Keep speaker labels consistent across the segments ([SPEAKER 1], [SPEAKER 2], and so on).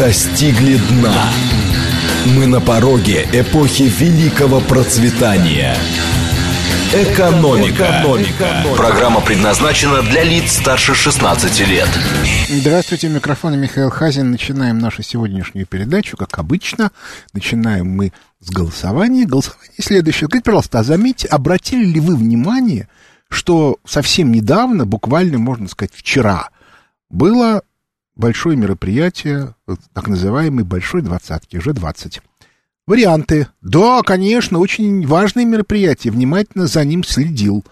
[SPEAKER 1] достигли дна. Мы на пороге эпохи великого процветания. Экономика. Экономика. Программа предназначена для лиц старше 16 лет.
[SPEAKER 2] Здравствуйте, микрофон Михаил Хазин. Начинаем нашу сегодняшнюю передачу, как обычно. Начинаем мы с голосования. Голосование следующее. Скажите, пожалуйста, а заметьте, обратили ли вы внимание, что совсем недавно, буквально, можно сказать, вчера, было большое мероприятие, так называемый Большой Двадцатки, уже 20. Варианты. Да, конечно, очень важное мероприятие. Внимательно за ним следил.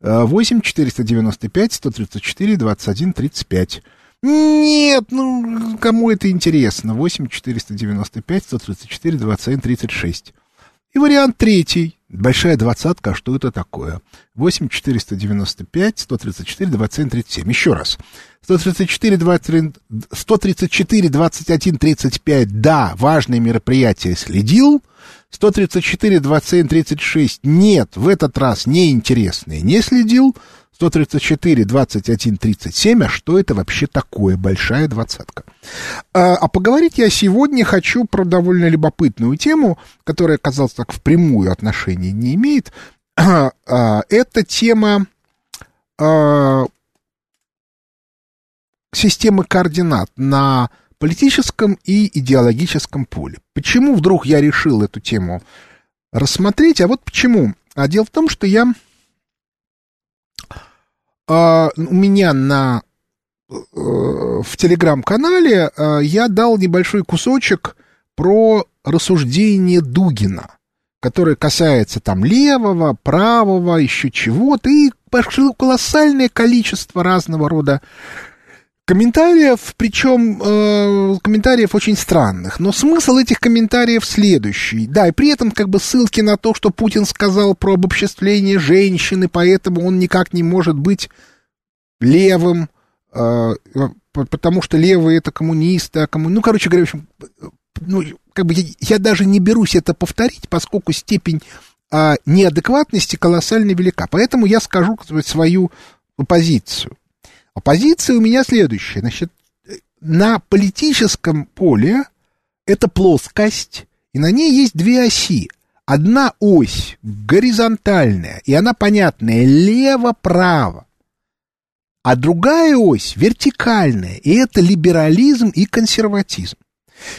[SPEAKER 2] 8 495 134 21 35. Нет, ну, кому это интересно? 8 495 134 21 36. И вариант третий. Большая двадцатка, а что это такое? 8 495 134 21 37. Еще раз. 134, 20, 134 21 35, да, важное мероприятие, следил. 134, 27, 36, нет, в этот раз неинтересное, не следил. 134, 21, 37, а что это вообще такое, большая двадцатка? А, а поговорить я сегодня хочу про довольно любопытную тему, которая, казалось так, впрямую отношения не имеет. А, а, это тема а, системы координат на политическом и идеологическом поле. Почему вдруг я решил эту тему рассмотреть? А вот почему. А дело в том, что я а, у меня на э, в телеграм-канале а, я дал небольшой кусочек про рассуждение Дугина, которое касается там левого, правого, еще чего-то, и пошло колоссальное количество разного рода Комментариев, причем э, комментариев очень странных, но смысл этих комментариев следующий. Да, и при этом как бы ссылки на то, что Путин сказал про обобществление женщины, поэтому он никак не может быть левым, э, потому что левые это коммунисты, а комму... ну, короче говоря, в общем, ну, как бы я, я даже не берусь это повторить, поскольку степень э, неадекватности колоссально велика. Поэтому я скажу свою позицию. А позиция у меня следующая. Значит, на политическом поле это плоскость, и на ней есть две оси. Одна ось горизонтальная, и она понятная, лево-право. А другая ось вертикальная, и это либерализм и консерватизм.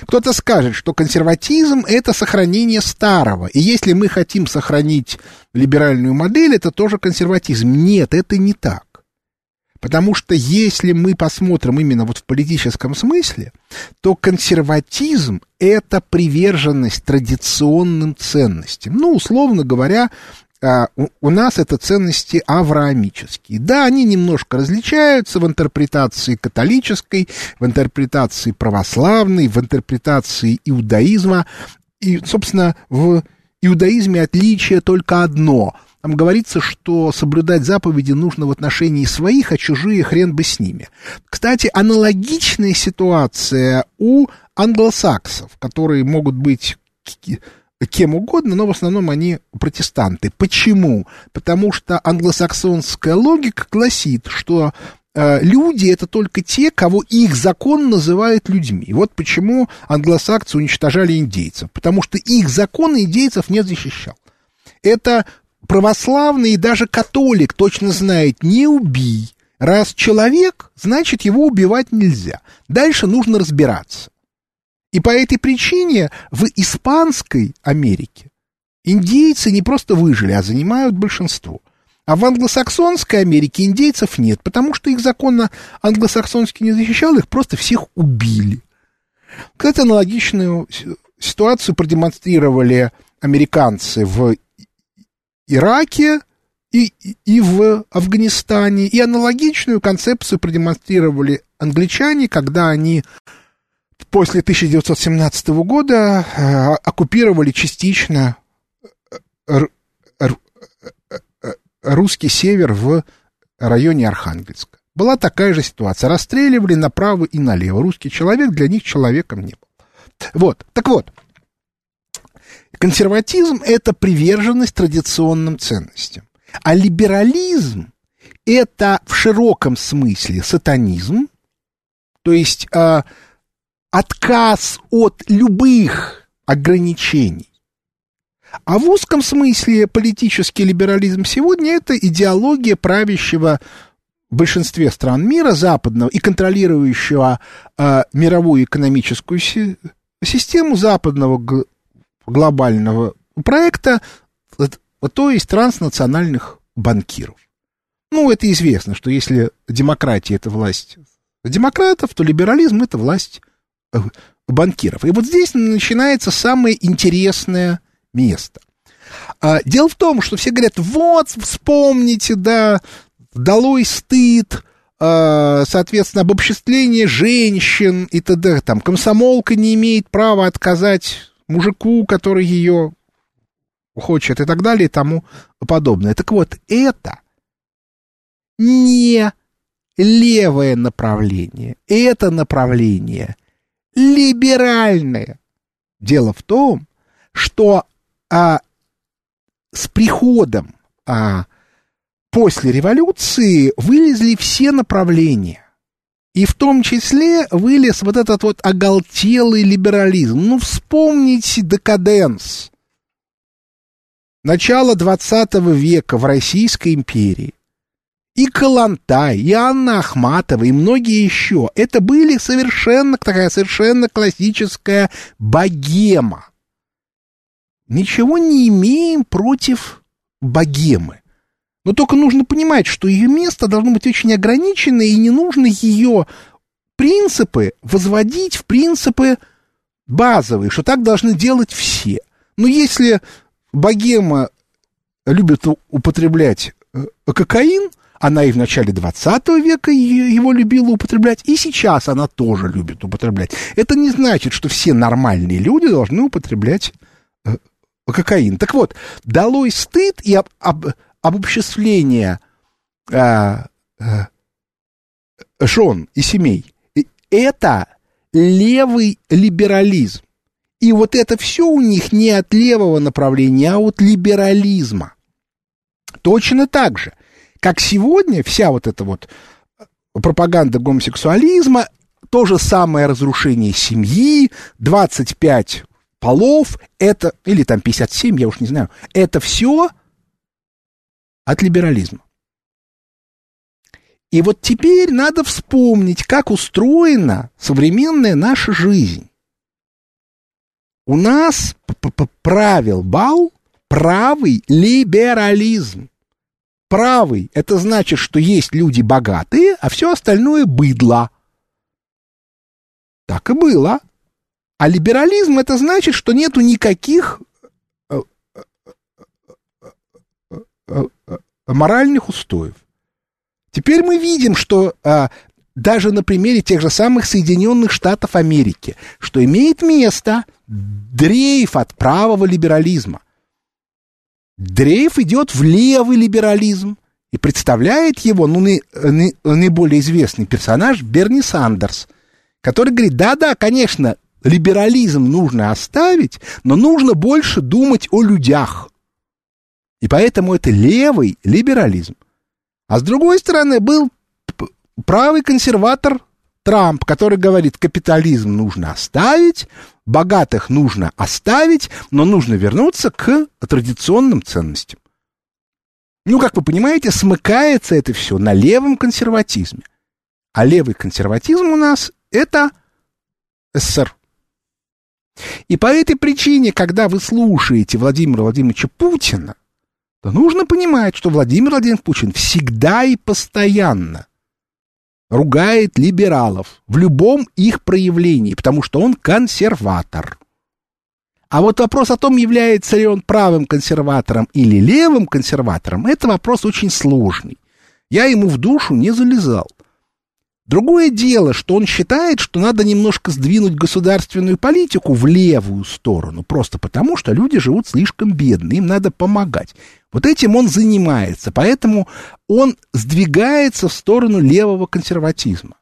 [SPEAKER 2] Кто-то скажет, что консерватизм — это сохранение старого, и если мы хотим сохранить либеральную модель, это тоже консерватизм. Нет, это не так. Потому что если мы посмотрим именно вот в политическом смысле, то консерватизм — это приверженность традиционным ценностям. Ну, условно говоря, а, у нас это ценности авраамические. Да, они немножко различаются в интерпретации католической, в интерпретации православной, в интерпретации иудаизма. И, собственно, в иудаизме отличие только одно — там говорится, что соблюдать заповеди нужно в отношении своих, а чужие хрен бы с ними. Кстати, аналогичная ситуация у англосаксов, которые могут быть кем угодно, но в основном они протестанты. Почему? Потому что англосаксонская логика гласит, что э, люди это только те, кого их закон называет людьми. Вот почему англосаксы уничтожали индейцев, потому что их закон индейцев не защищал. Это православный и даже католик точно знает, не убий. Раз человек, значит его убивать нельзя. Дальше нужно разбираться. И по этой причине в испанской Америке индейцы не просто выжили, а занимают большинство. А в англосаксонской Америке индейцев нет, потому что их законно англосаксонский не защищал, их просто всех убили. Кстати, аналогичную ситуацию продемонстрировали американцы в Ираке и, и в Афганистане. И аналогичную концепцию продемонстрировали англичане, когда они после 1917 года э, оккупировали частично э, русский север в районе Архангельска. Была такая же ситуация. Расстреливали направо и налево. Русский человек для них человеком не был. Вот. Так вот, Консерватизм — это приверженность традиционным ценностям. А либерализм — это в широком смысле сатанизм, то есть а, отказ от любых ограничений. А в узком смысле политический либерализм сегодня это идеология правящего в большинстве стран мира западного и контролирующего э, мировую экономическую си- систему западного глобального проекта, то есть транснациональных банкиров. Ну, это известно, что если демократия это власть демократов, то либерализм это власть э, банкиров. И вот здесь начинается самое интересное место. А, дело в том, что все говорят, вот, вспомните, да, долой стыд, а, соответственно, обобществление женщин и т.д. Там комсомолка не имеет права отказать мужику, который ее хочет и так далее и тому подобное. Так вот, это не левое направление, это направление либеральное. Дело в том, что а, с приходом а, после революции вылезли все направления. И в том числе вылез вот этот вот оголтелый либерализм. Ну, вспомните декаденс. Начало 20 века в Российской империи. И Калантай, и Анна Ахматова, и многие еще. Это были совершенно такая совершенно классическая богема ничего не имеем против богемы. Но только нужно понимать, что ее место должно быть очень ограничено, и не нужно ее принципы возводить в принципы базовые, что так должны делать все. Но если богема любит употреблять э, кокаин, она и в начале 20 века его любила употреблять, и сейчас она тоже любит употреблять. Это не значит, что все нормальные люди должны употреблять э, кокаин. Так вот, долой стыд и об, об, обобществление а, а, жен и семей. Это левый либерализм. И вот это все у них не от левого направления, а от либерализма. Точно так же, как сегодня вся вот эта вот пропаганда гомосексуализма, то же самое разрушение семьи, 25 полов, это, или там 57, я уж не знаю, это все от либерализма. И вот теперь надо вспомнить, как устроена современная наша жизнь. У нас правил бал правый либерализм. Правый – это значит, что есть люди богатые, а все остальное – быдло. Так и было. А либерализм это значит, что нету никаких э, э, э, моральных устоев. Теперь мы видим, что а, даже на примере тех же самых Соединенных Штатов Америки, что имеет место дрейф от правого либерализма. Дрейф идет в левый либерализм и представляет его, ну, наиболее известный персонаж Берни Сандерс, который говорит, да-да, конечно, либерализм нужно оставить, но нужно больше думать о людях. И поэтому это левый либерализм. А с другой стороны, был правый консерватор Трамп, который говорит, капитализм нужно оставить, богатых нужно оставить, но нужно вернуться к традиционным ценностям. Ну, как вы понимаете, смыкается это все на левом консерватизме. А левый консерватизм у нас это СССР. И по этой причине, когда вы слушаете Владимира Владимировича Путина, то нужно понимать, что Владимир Владимирович Путин всегда и постоянно ругает либералов в любом их проявлении, потому что он консерватор. А вот вопрос о том, является ли он правым консерватором или левым консерватором, это вопрос очень сложный. Я ему в душу не залезал. Другое дело, что он считает, что надо немножко сдвинуть государственную политику в левую сторону, просто потому, что люди живут слишком бедно, им надо помогать. Вот этим он занимается, поэтому он сдвигается в сторону левого консерватизма.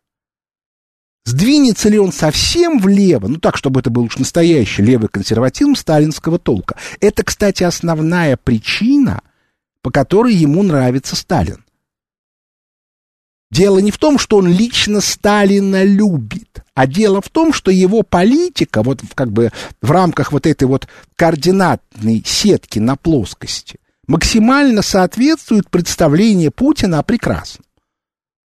[SPEAKER 2] Сдвинется ли он совсем влево, ну так, чтобы это был уж настоящий левый консерватизм сталинского толка. Это, кстати, основная причина, по которой ему нравится Сталин. Дело не в том, что он лично Сталина любит, А дело в том, что его политика, вот как бы в рамках вот этой вот координатной сетки на плоскости, максимально соответствует представлению Путина о прекрасном.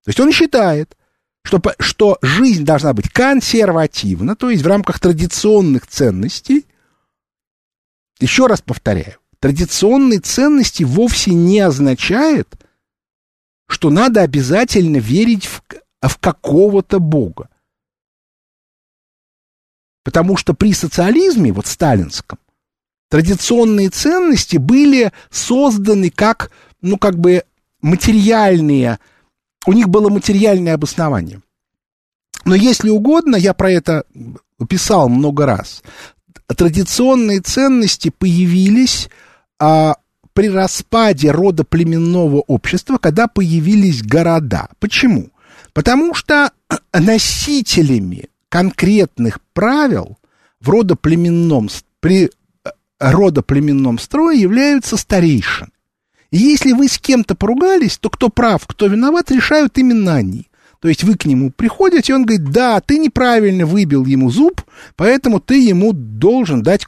[SPEAKER 2] То есть он считает, что, что жизнь должна быть консервативна, то есть в рамках традиционных ценностей. Еще раз повторяю, традиционные ценности вовсе не означает, что надо обязательно верить в, в какого-то бога. Потому что при социализме, вот сталинском, традиционные ценности были созданы как, ну, как бы материальные, у них было материальное обоснование. Но если угодно, я про это писал много раз, традиционные ценности появились а, при распаде рода племенного общества, когда появились города. Почему? Потому что носителями конкретных правил в родоплеменном, при э, родоплеменном строе являются старейшины. И если вы с кем-то поругались, то кто прав, кто виноват, решают именно они. То есть вы к нему приходите, и он говорит, да, ты неправильно выбил ему зуб, поэтому ты ему должен дать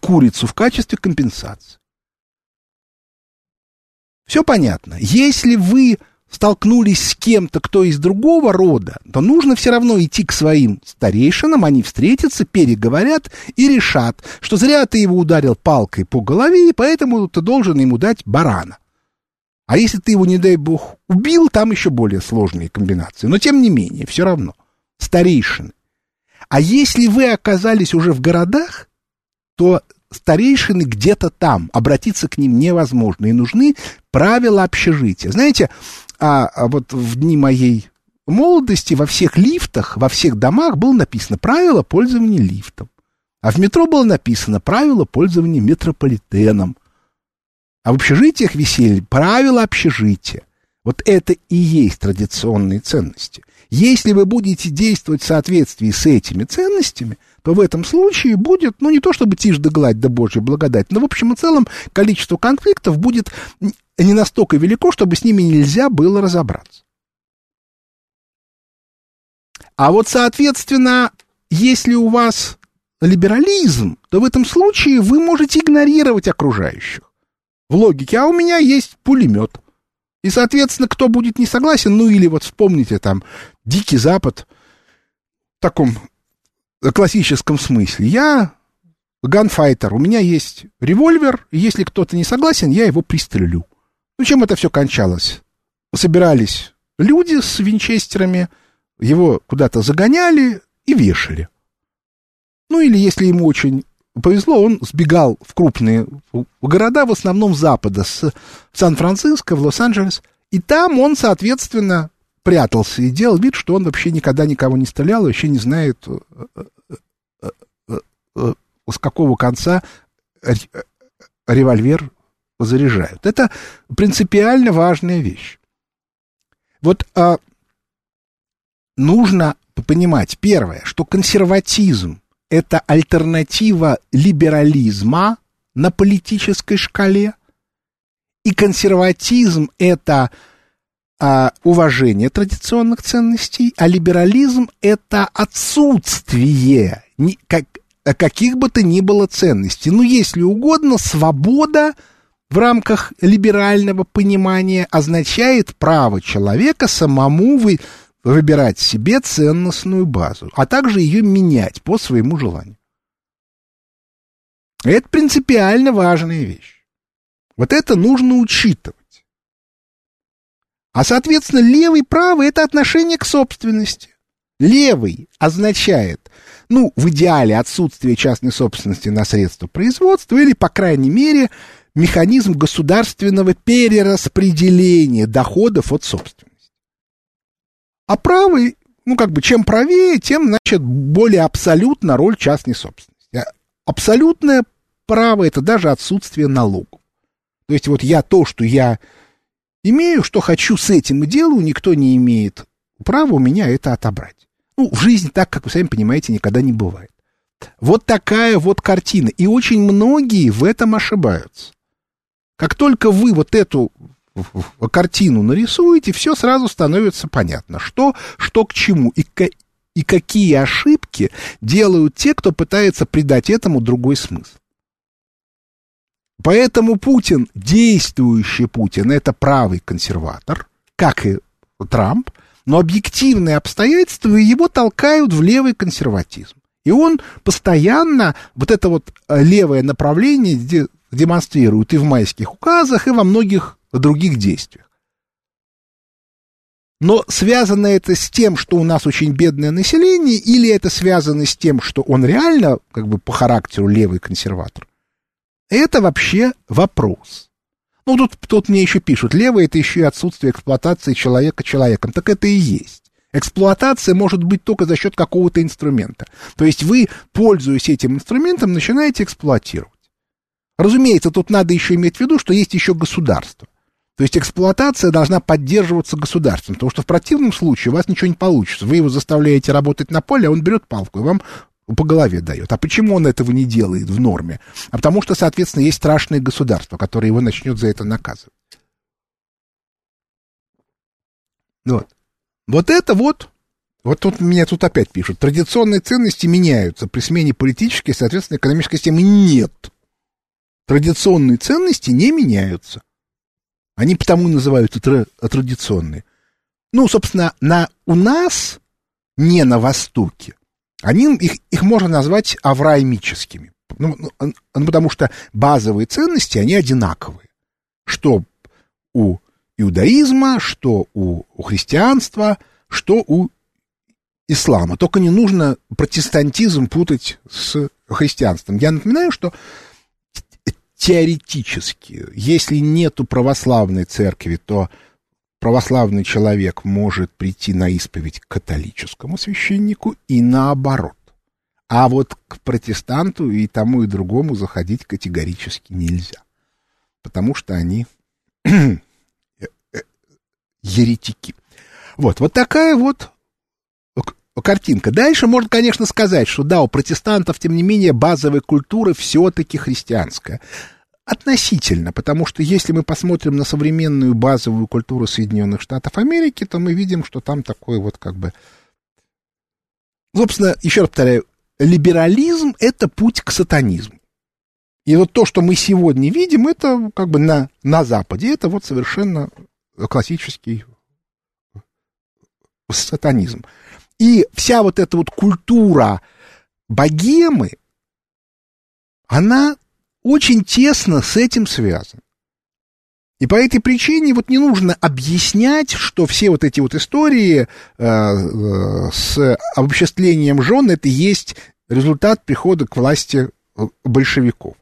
[SPEAKER 2] курицу в качестве компенсации. Все понятно. Если вы столкнулись с кем-то, кто из другого рода, то нужно все равно идти к своим старейшинам, они встретятся, переговорят и решат, что зря ты его ударил палкой по голове, и поэтому ты должен ему дать барана. А если ты его, не дай бог, убил, там еще более сложные комбинации. Но тем не менее, все равно. Старейшины. А если вы оказались уже в городах, то старейшины где-то там, обратиться к ним невозможно, и нужны правила общежития. Знаете, а, а вот в дни моей молодости во всех лифтах, во всех домах было написано правила пользования лифтом. А в метро было написано правила пользования метрополитеном. А в общежитиях висели правила общежития. Вот это и есть традиционные ценности. Если вы будете действовать в соответствии с этими ценностями, то в этом случае будет, ну, не то чтобы тишь да гладь да божья благодать, но в общем и целом количество конфликтов будет не настолько велико, чтобы с ними нельзя было разобраться. А вот, соответственно, если у вас либерализм, то в этом случае вы можете игнорировать окружающих. В логике, а у меня есть пулемет. И, соответственно, кто будет не согласен, ну или вот вспомните там Дикий Запад в таком классическом смысле. Я ганфайтер, у меня есть револьвер, и если кто-то не согласен, я его пристрелю. Ну, чем это все кончалось? Собирались люди с винчестерами, его куда-то загоняли и вешали. Ну, или если ему очень повезло, он сбегал в крупные города, в основном запада, с Сан-Франциско, в Лос-Анджелес, и там он, соответственно, прятался и делал вид, что он вообще никогда никого не стрелял, вообще не знает, э, э, э, с какого конца револьвер заряжают. Это принципиально важная вещь. Вот а, нужно понимать, первое, что консерватизм – это альтернатива либерализма на политической шкале, и консерватизм – это а, уважение традиционных ценностей, а либерализм – это отсутствие ни, как, каких бы то ни было ценностей. Ну, если угодно, свобода – в рамках либерального понимания означает право человека самому вы, выбирать себе ценностную базу, а также ее менять по своему желанию. Это принципиально важная вещь. Вот это нужно учитывать. А, соответственно, левый правый – это отношение к собственности. Левый означает, ну, в идеале отсутствие частной собственности на средства производства или, по крайней мере, механизм государственного перераспределения доходов от собственности. А правый, ну как бы чем правее, тем, значит, более абсолютна роль частной собственности. А абсолютное право это даже отсутствие налогов. То есть вот я то, что я имею, что хочу с этим и делаю, никто не имеет права у меня это отобрать. Ну, в жизни так, как вы сами понимаете, никогда не бывает. Вот такая вот картина. И очень многие в этом ошибаются. Как только вы вот эту картину нарисуете, все сразу становится понятно, что, что к чему и, и и какие ошибки делают те, кто пытается придать этому другой смысл. Поэтому Путин, действующий Путин, это правый консерватор, как и Трамп, но объективные обстоятельства его толкают в левый консерватизм. И он постоянно вот это вот э, левое направление демонстрирует и в майских указах, и во многих других действиях. Но связано это с тем, что у нас очень бедное население, или это связано с тем, что он реально, как бы по характеру левый консерватор? Это вообще вопрос. Ну, тут, тут мне еще пишут, левое это еще и отсутствие эксплуатации человека человеком. Так это и есть. Эксплуатация может быть только за счет какого-то инструмента. То есть вы, пользуясь этим инструментом, начинаете эксплуатировать. Разумеется, тут надо еще иметь в виду, что есть еще государство. То есть эксплуатация должна поддерживаться государством, потому что в противном случае у вас ничего не получится. Вы его заставляете работать на поле, а он берет палку и вам по голове дает. А почему он этого не делает в норме? А потому что, соответственно, есть страшное государство, которое его начнет за это наказывать. Вот. Вот это вот, вот тут меня тут опять пишут, традиционные ценности меняются при смене политической, соответственно, экономической системы. Нет. Традиционные ценности не меняются. Они потому называются традиционные. Ну, собственно, на, у нас, не на Востоке, они, их, их можно назвать авраамическими. Ну, ну, потому что базовые ценности, они одинаковые. Что у иудаизма, что у, у христианства, что у ислама. Только не нужно протестантизм путать с христианством. Я напоминаю, что теоретически, если нету православной церкви, то православный человек может прийти на исповедь к католическому священнику и наоборот. А вот к протестанту и тому и другому заходить категорически нельзя, потому что они еретики. Вот, вот такая вот картинка. Дальше можно, конечно, сказать, что да, у протестантов, тем не менее, базовая культура все-таки христианская. Относительно, потому что если мы посмотрим на современную базовую культуру Соединенных Штатов Америки, то мы видим, что там такой вот как бы... Собственно, еще раз повторяю, либерализм — это путь к сатанизму. И вот то, что мы сегодня видим, это как бы на, на Западе, это вот совершенно классический сатанизм. И вся вот эта вот культура богемы, она очень тесно с этим связана. И по этой причине вот не нужно объяснять, что все вот эти вот истории э, э, с обобществлением жен это есть результат прихода к власти большевиков.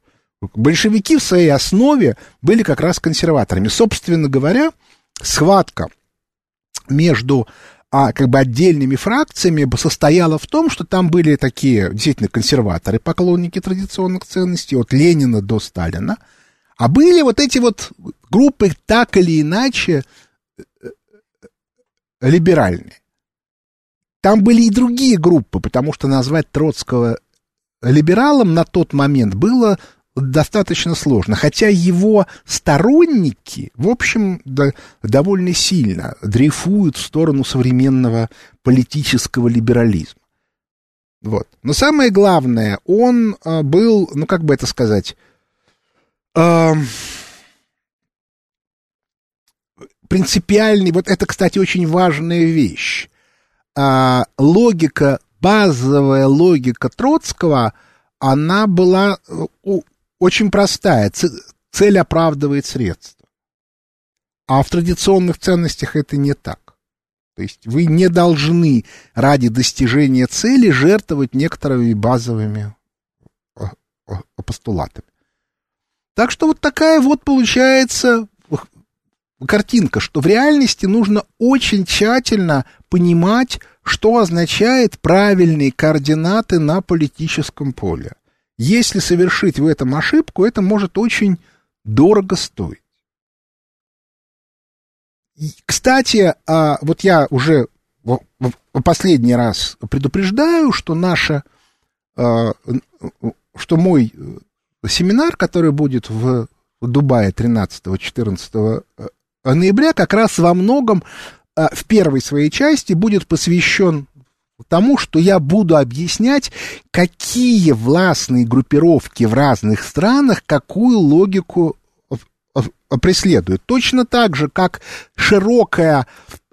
[SPEAKER 2] Большевики в своей основе были как раз консерваторами. Собственно говоря, схватка между а как бы отдельными фракциями состояла в том, что там были такие действительно консерваторы, поклонники традиционных ценностей, от Ленина до Сталина, а были вот эти вот группы так или иначе э, э, либеральные. Там были и другие группы, потому что назвать Троцкого либералом на тот момент было достаточно сложно, хотя его сторонники, в общем, да, довольно сильно дрейфуют в сторону современного политического либерализма. Вот. Но самое главное, он э, был, ну как бы это сказать, э, принципиальный, вот это, кстати, очень важная вещь. Э, логика, базовая логика Троцкого, она была э, очень простая. Цель оправдывает средства. А в традиционных ценностях это не так. То есть вы не должны ради достижения цели жертвовать некоторыми базовыми а, а, постулатами. Так что вот такая вот получается картинка, что в реальности нужно очень тщательно понимать, что означает правильные координаты на политическом поле. Если совершить в этом ошибку, это может очень дорого стоить. Кстати, а, вот я уже в последний раз предупреждаю, что наша, а, что мой семинар, который будет в Дубае 13-14 э, ноября, как раз во многом а, в первой своей части будет посвящен тому, что я буду объяснять, какие властные группировки в разных странах какую логику преследуют. Точно так же, как широкая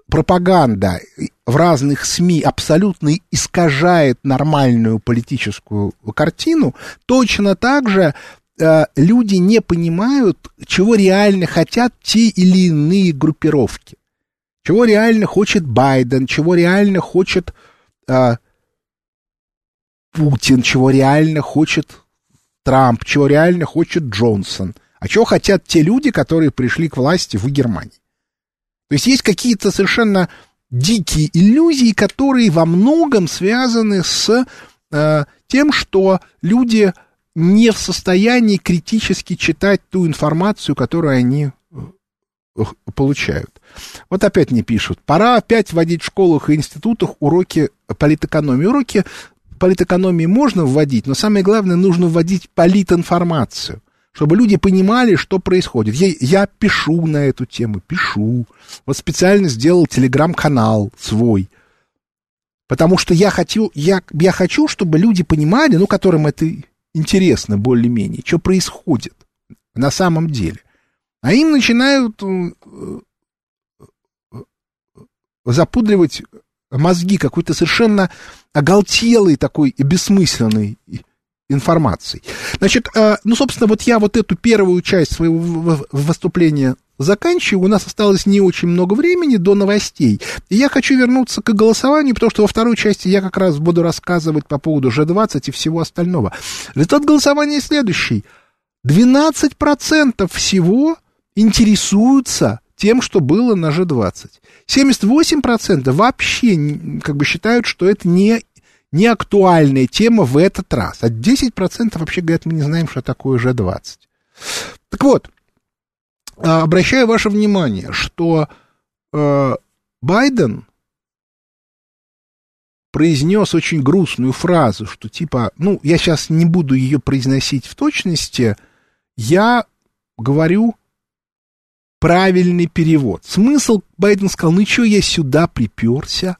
[SPEAKER 2] пропаганда в разных СМИ абсолютно искажает нормальную политическую картину, точно так же э, люди не понимают, чего реально хотят те или иные группировки. Чего реально хочет Байден, чего реально хочет Путин, чего реально хочет Трамп, чего реально хочет Джонсон, а чего хотят те люди, которые пришли к власти в Германии. То есть есть какие-то совершенно дикие иллюзии, которые во многом связаны с э, тем, что люди не в состоянии критически читать ту информацию, которую они э, получают. Вот опять мне пишут, пора опять вводить в школах и институтах уроки политэкономии. Уроки политэкономии можно вводить, но самое главное, нужно вводить политинформацию чтобы люди понимали, что происходит. Я, я пишу на эту тему, пишу. Вот специально сделал телеграм-канал свой. Потому что я хочу, я, я хочу, чтобы люди понимали, ну, которым это интересно более-менее, что происходит на самом деле. А им начинают э, э, запудривать мозги какой-то совершенно оголтелый такой и бессмысленный информацией. Значит, э, ну, собственно, вот я вот эту первую часть своего выступления заканчиваю. У нас осталось не очень много времени до новостей. И я хочу вернуться к голосованию, потому что во второй части я как раз буду рассказывать по поводу G20 и всего остального. Результат голосования следующий. 12% всего интересуются тем, что было на G20. 78% вообще как бы считают, что это не не актуальная тема в этот раз. А 10% вообще говорят, мы не знаем, что такое G20. Так вот, а, обращаю ваше внимание, что э, Байден произнес очень грустную фразу, что типа, ну, я сейчас не буду ее произносить в точности, я говорю правильный перевод. Смысл Байден сказал, ну что я сюда приперся,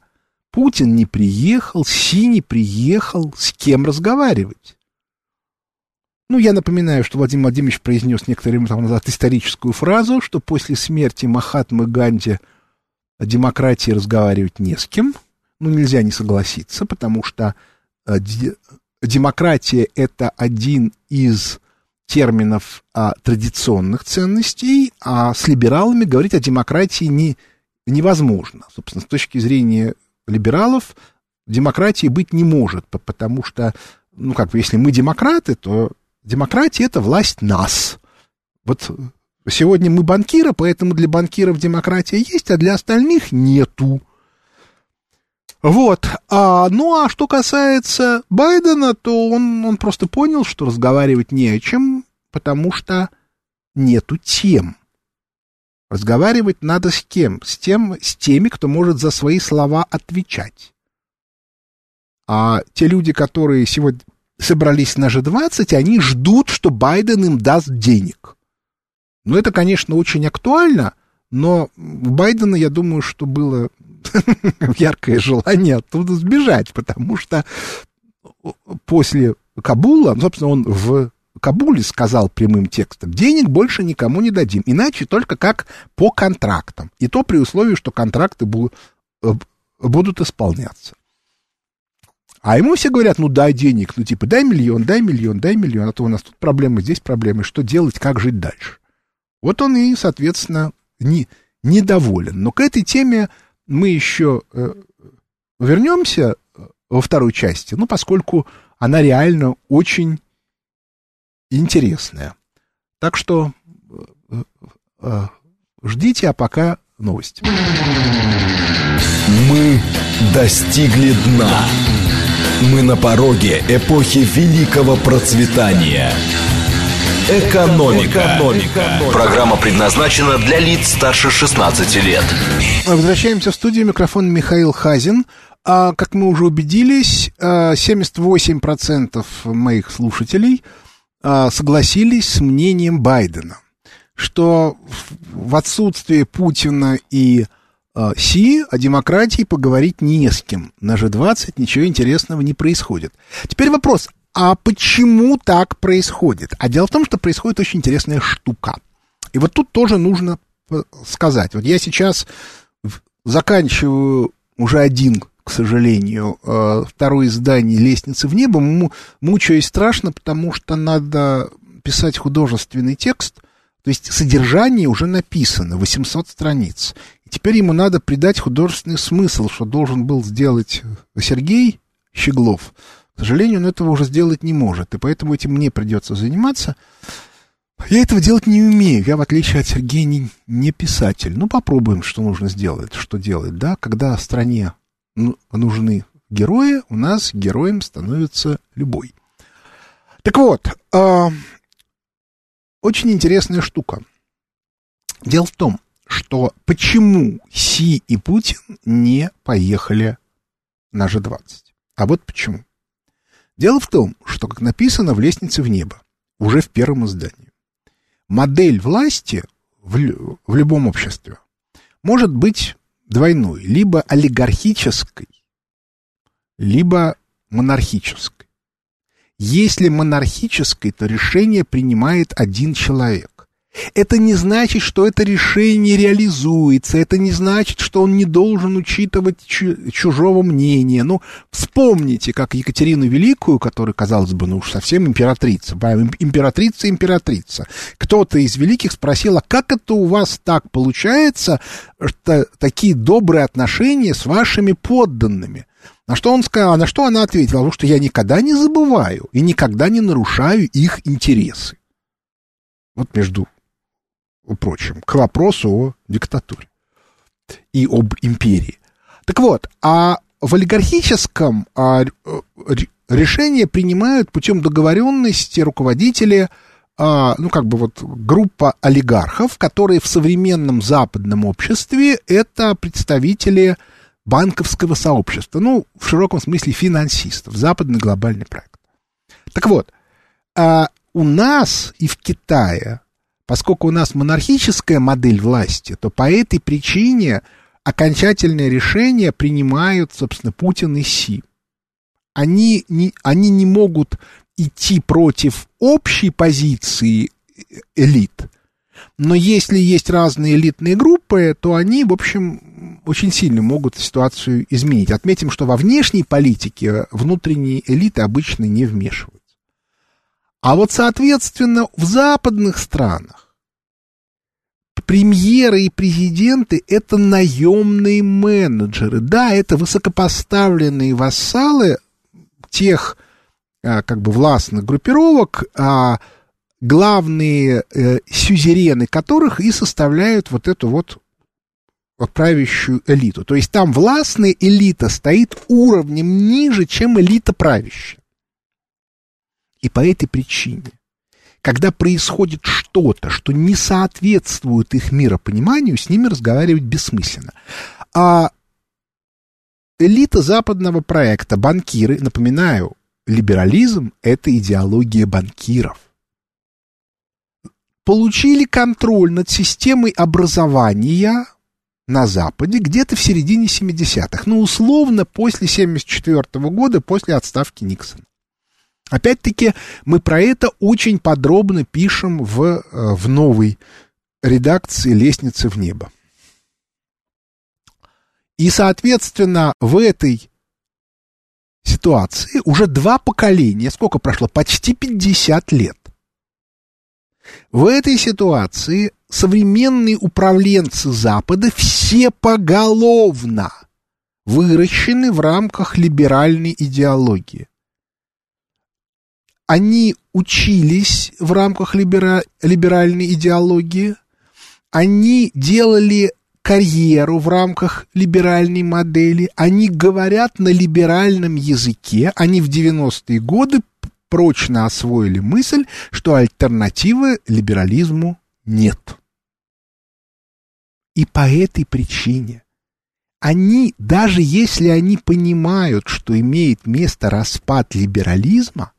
[SPEAKER 2] Путин не приехал, Си не приехал, с кем разговаривать? Ну, я напоминаю, что Владимир Владимирович произнес некоторое время назад историческую фразу, что после смерти Махатмы Ганди о демократии разговаривать не с кем. Ну, нельзя не согласиться, потому что э, демократия — это один из терминов а, традиционных ценностей, а с либералами говорить о демократии не, невозможно. Собственно, с точки зрения либералов демократии быть не может, потому что, ну, как бы, если мы демократы, то демократия — это власть нас. Вот сегодня мы банкиры, поэтому для банкиров демократия есть, а для остальных нету. Вот. А, ну, а что касается Байдена, то он, он просто понял, что разговаривать не о чем, потому что нету тем. Разговаривать надо с кем? С, тем, с теми, кто может за свои слова отвечать. А те люди, которые сегодня собрались на G20, они ждут, что Байден им даст денег. Ну, это, конечно, очень актуально, но у Байдена, я думаю, что было яркое желание оттуда сбежать, потому что после Кабула, собственно, он в Кабуле сказал прямым текстом, денег больше никому не дадим, иначе только как по контрактам. И то при условии, что контракты будут, э, будут исполняться. А ему все говорят, ну дай денег, ну типа дай миллион, дай миллион, дай миллион, а то у нас тут проблемы, здесь проблемы, что делать, как жить дальше. Вот он и, соответственно, не, недоволен. Но к этой теме мы еще э, вернемся э, во второй части, ну, поскольку она реально очень интересное. Так что э, ждите, а пока новости.
[SPEAKER 1] Мы достигли дна. Мы на пороге эпохи великого процветания. Экономика. Экономика. Программа предназначена для лиц старше 16 лет.
[SPEAKER 2] Возвращаемся в студию. Микрофон Михаил Хазин. А, как мы уже убедились, 78% а, моих слушателей – а, согласились с мнением Байдена, что в отсутствие Путина и а, Си о демократии поговорить не с кем. На G20 ничего интересного не происходит. Теперь вопрос, а почему так происходит? А дело в том, что происходит очень интересная штука. И вот тут тоже нужно сказать. Вот я сейчас заканчиваю уже один, к сожалению, э, второе издание «Лестницы в небо». Мучаюсь страшно, потому что надо писать художественный текст, то есть содержание уже написано, 800 страниц. И теперь ему надо придать художественный смысл, что должен был сделать Сергей Щеглов. К сожалению, он этого уже сделать не может, и поэтому этим мне придется заниматься. Я этого делать не умею. Я, в отличие от Сергея, не, не писатель. Ну, попробуем, что нужно сделать, что делать, да. Когда стране ну, нужны герои, у нас героем становится любой. Так вот, э, очень интересная штука. Дело в том, что почему Си и Путин не поехали на G20. А вот почему. Дело в том, что, как написано в «Лестнице в небо», уже в первом издании, модель власти в, в любом обществе может быть двойной, либо олигархической, либо монархической. Если монархической, то решение принимает один человек. Это не значит, что это решение реализуется, это не значит, что он не должен учитывать чужого мнения. Ну, вспомните, как Екатерину Великую, которая, казалось бы, ну уж совсем императрица, императрица, императрица. Кто-то из великих спросил, а как это у вас так получается, что такие добрые отношения с вашими подданными? На что он сказал, а на что она ответила, потому что я никогда не забываю и никогда не нарушаю их интересы. Вот между прочим, к вопросу о диктатуре и об империи. Так вот, а в олигархическом а, решение принимают путем договоренности руководители, а, ну, как бы вот группа олигархов, которые в современном западном обществе это представители банковского сообщества, ну, в широком смысле финансистов, западный глобальный проект. Так вот, а у нас и в Китае Поскольку у нас монархическая модель власти, то по этой причине окончательное решение принимают, собственно, Путин и Си. Они не, они не могут идти против общей позиции элит, но если есть разные элитные группы, то они, в общем, очень сильно могут ситуацию изменить. Отметим, что во внешней политике внутренние элиты обычно не вмешиваются. А вот, соответственно, в западных странах премьеры и президенты — это наемные менеджеры. Да, это высокопоставленные вассалы тех а, как бы властных группировок, а главные э, сюзерены которых и составляют вот эту вот вот правящую элиту. То есть там властная элита стоит уровнем ниже, чем элита правящая. И по этой причине, когда происходит что-то, что не соответствует их миропониманию, с ними разговаривать бессмысленно. А элита западного проекта, банкиры, напоминаю, либерализм – это идеология банкиров. Получили контроль над системой образования на Западе где-то в середине 70-х, ну, условно, после 74 -го года, после отставки Никсона. Опять-таки, мы про это очень подробно пишем в, э, в новой редакции «Лестницы в небо». И, соответственно, в этой ситуации уже два поколения, сколько прошло? Почти 50 лет. В этой ситуации современные управленцы Запада все поголовно выращены в рамках либеральной идеологии они учились в рамках либера, либеральной идеологии, они делали карьеру в рамках либеральной модели, они говорят на либеральном языке, они в 90-е годы прочно освоили мысль, что альтернативы либерализму нет. И по этой причине они, даже если они понимают, что имеет место распад либерализма,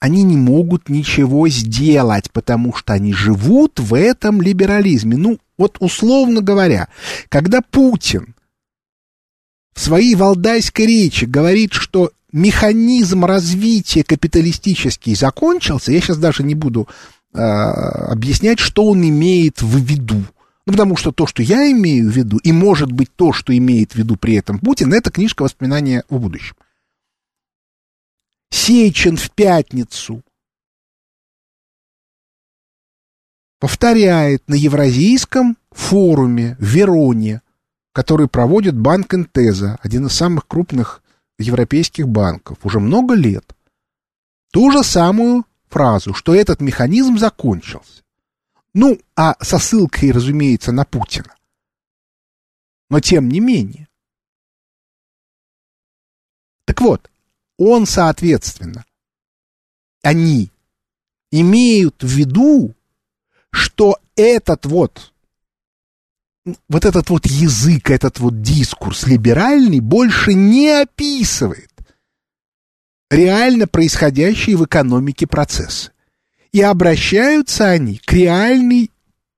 [SPEAKER 2] они не могут ничего сделать, потому что они живут в этом либерализме. Ну, вот условно говоря, когда Путин в своей валдайской речи говорит, что механизм развития капиталистический закончился, я сейчас даже не буду э, объяснять, что он имеет в виду. Ну, потому что то, что я имею в виду, и может быть то, что имеет в виду при этом Путин, это книжка воспоминания о будущем. Сечин в пятницу повторяет на Евразийском форуме в Вероне, который проводит банк Интеза, один из самых крупных европейских банков, уже много лет, ту же самую фразу, что этот механизм закончился. Ну, а со ссылкой, разумеется, на Путина. Но тем не менее. Так вот, он, соответственно, они имеют в виду, что этот вот, вот этот вот язык, этот вот дискурс либеральный больше не описывает реально происходящие в экономике процессы. И обращаются они к реальной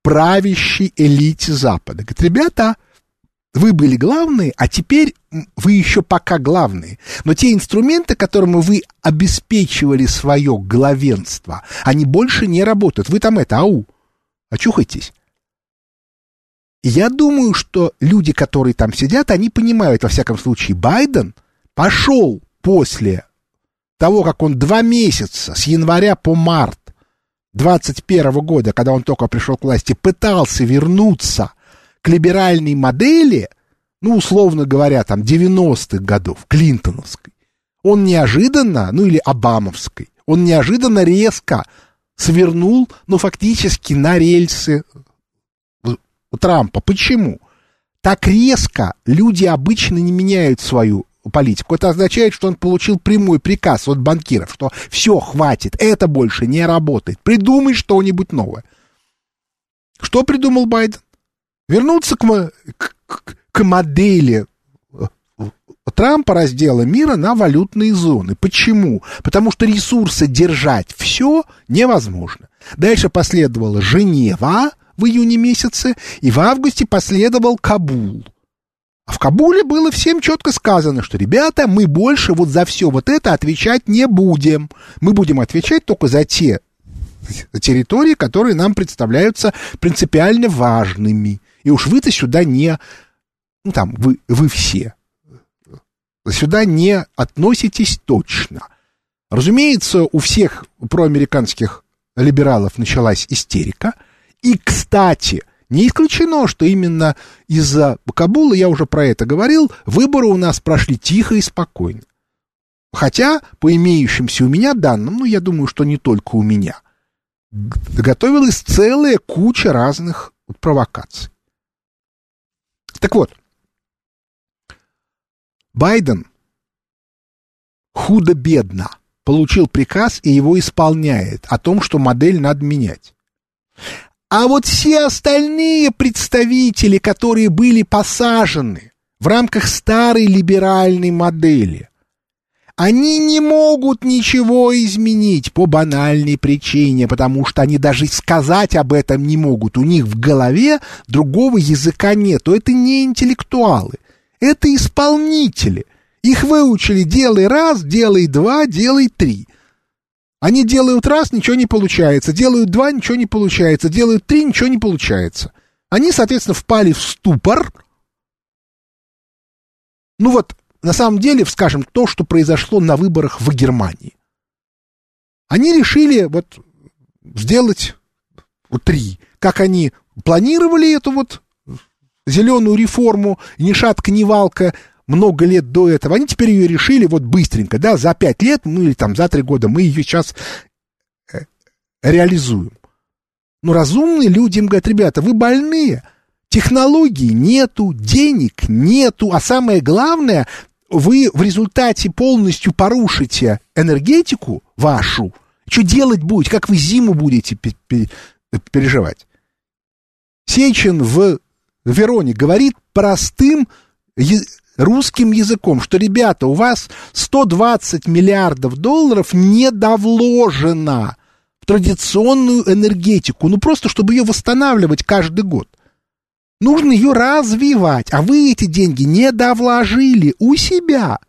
[SPEAKER 2] правящей элите Запада. Говорят, ребята, вы были главные, а теперь вы еще пока главные. Но те инструменты, которыми вы обеспечивали свое главенство, они больше не работают. Вы там это, ау, очухайтесь. Я думаю, что люди, которые там сидят, они понимают, во всяком случае, Байден пошел после того, как он два месяца, с января по март 21 года, когда он только пришел к власти, пытался вернуться к либеральной модели, ну, условно говоря, там, 90-х годов, клинтоновской, он неожиданно, ну, или обамовской, он неожиданно резко свернул, ну, фактически на рельсы Трампа. Почему? Так резко люди обычно не меняют свою политику. Это означает, что он получил прямой приказ от банкиров, что все, хватит, это больше не работает. Придумай что-нибудь новое. Что придумал Байден? Вернуться к, к, к модели э, Трампа раздела мира на валютные зоны. Почему? Потому что ресурсы держать все невозможно. Дальше последовала Женева в июне месяце, и в августе последовал Кабул. А в Кабуле было всем четко сказано, что, ребята, мы больше вот за все вот это отвечать не будем. Мы будем отвечать только за те территории, которые нам представляются принципиально важными. И уж вы-то сюда не... Ну, там, вы, вы все. Сюда не относитесь точно. Разумеется, у всех проамериканских либералов началась истерика. И, кстати, не исключено, что именно из-за Кабула, я уже про это говорил, выборы у нас прошли тихо и спокойно. Хотя, по имеющимся у меня данным, ну, я думаю, что не только у меня, готовилась целая куча разных провокаций. Так вот, Байден худо-бедно получил приказ и его исполняет о том, что модель надо менять. А вот все остальные представители, которые были посажены в рамках старой либеральной модели, они не могут ничего изменить по банальной причине, потому что они даже сказать об этом не могут. У них в голове другого языка нет. Это не интеллектуалы, это исполнители. Их выучили «делай раз», «делай два», «делай три». Они делают раз, ничего не получается, делают два, ничего не получается, делают три, ничего не получается. Они, соответственно, впали в ступор. Ну вот, на самом деле, скажем, то, что произошло на выборах в Германии. Они решили вот сделать вот три. Как они планировали эту вот зеленую реформу, ни шатка, ни валка, много лет до этого, они теперь ее решили вот быстренько, да, за пять лет, ну или там за три года мы ее сейчас э, реализуем. Но разумные люди им говорят, ребята, вы больные, технологий нету, денег нету, а самое главное, вы в результате полностью порушите энергетику вашу, что делать будете, как вы зиму будете переживать. Сечин в Вероне говорит простым русским языком, что, ребята, у вас 120 миллиардов долларов недовложено в традиционную энергетику, ну просто чтобы ее восстанавливать каждый год. Нужно ее развивать, а вы эти деньги не довложили у себя.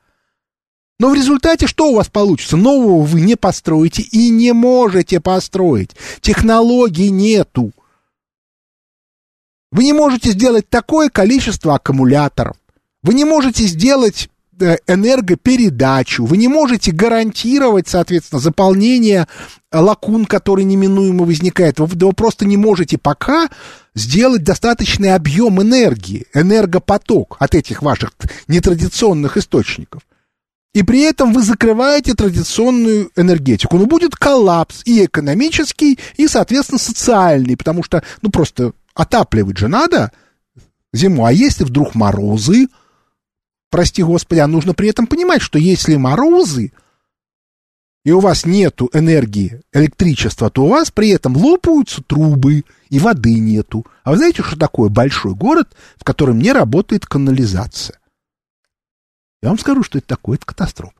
[SPEAKER 2] Но в результате что у вас получится? Нового вы не построите и не можете построить. Технологий нету. Вы не можете сделать такое количество аккумуляторов. Вы не можете сделать энергопередачу, вы не можете гарантировать, соответственно, заполнение лакун, который неминуемо возникает. Вы, вы просто не можете пока сделать достаточный объем энергии, энергопоток от этих ваших нетрадиционных источников. И при этом вы закрываете традиционную энергетику. Ну, будет коллапс и экономический, и, соответственно, социальный, потому что, ну, просто отапливать же надо зиму. А если вдруг морозы, прости господи, а нужно при этом понимать, что если морозы, и у вас нету энергии, электричества, то у вас при этом лопаются трубы, и воды нету. А вы знаете, что такое большой город, в котором не работает канализация? Я вам скажу, что это такое, это катастрофа.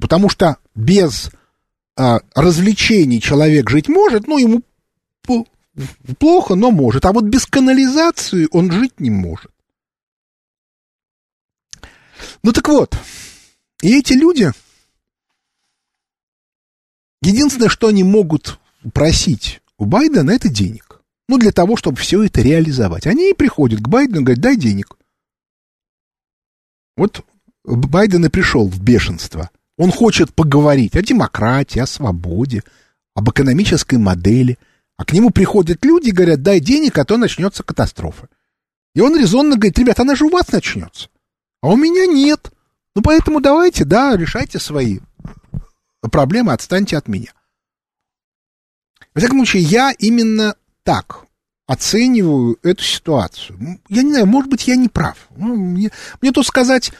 [SPEAKER 2] Потому что без а, развлечений человек жить может, ну, ему плохо, но может. А вот без канализации он жить не может. Ну так вот, и эти люди, единственное, что они могут просить у Байдена, это денег. Ну, для того, чтобы все это реализовать. Они и приходят к Байдену и говорят, дай денег. Вот Байден и пришел в бешенство. Он хочет поговорить о демократии, о свободе, об экономической модели – а к нему приходят люди и говорят, дай денег, а то начнется катастрофа. И он резонно говорит, ребят, она же у вас начнется. А у меня нет. Ну, поэтому давайте, да, решайте свои проблемы, отстаньте от меня. В всяком случае, я именно так оцениваю эту ситуацию. Я не знаю, может быть, я не прав. Ну, мне, мне тут сказать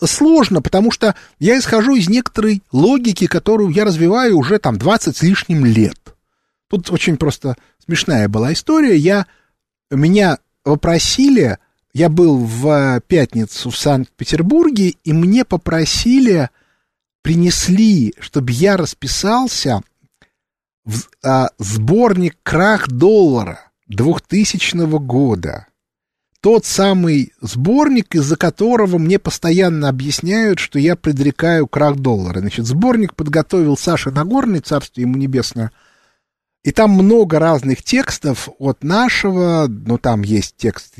[SPEAKER 2] сложно, потому что я исхожу из некоторой логики, которую я развиваю уже там 20 с лишним лет. Тут очень просто смешная была история. Я, меня попросили, я был в пятницу в Санкт-Петербурге, и мне попросили, принесли, чтобы я расписался в а, сборник «Крах доллара» 2000 года. Тот самый сборник, из-за которого мне постоянно объясняют, что я предрекаю крах доллара. Значит, сборник подготовил Саша Нагорный, царство ему небесное, и там много разных текстов от нашего, ну там есть текст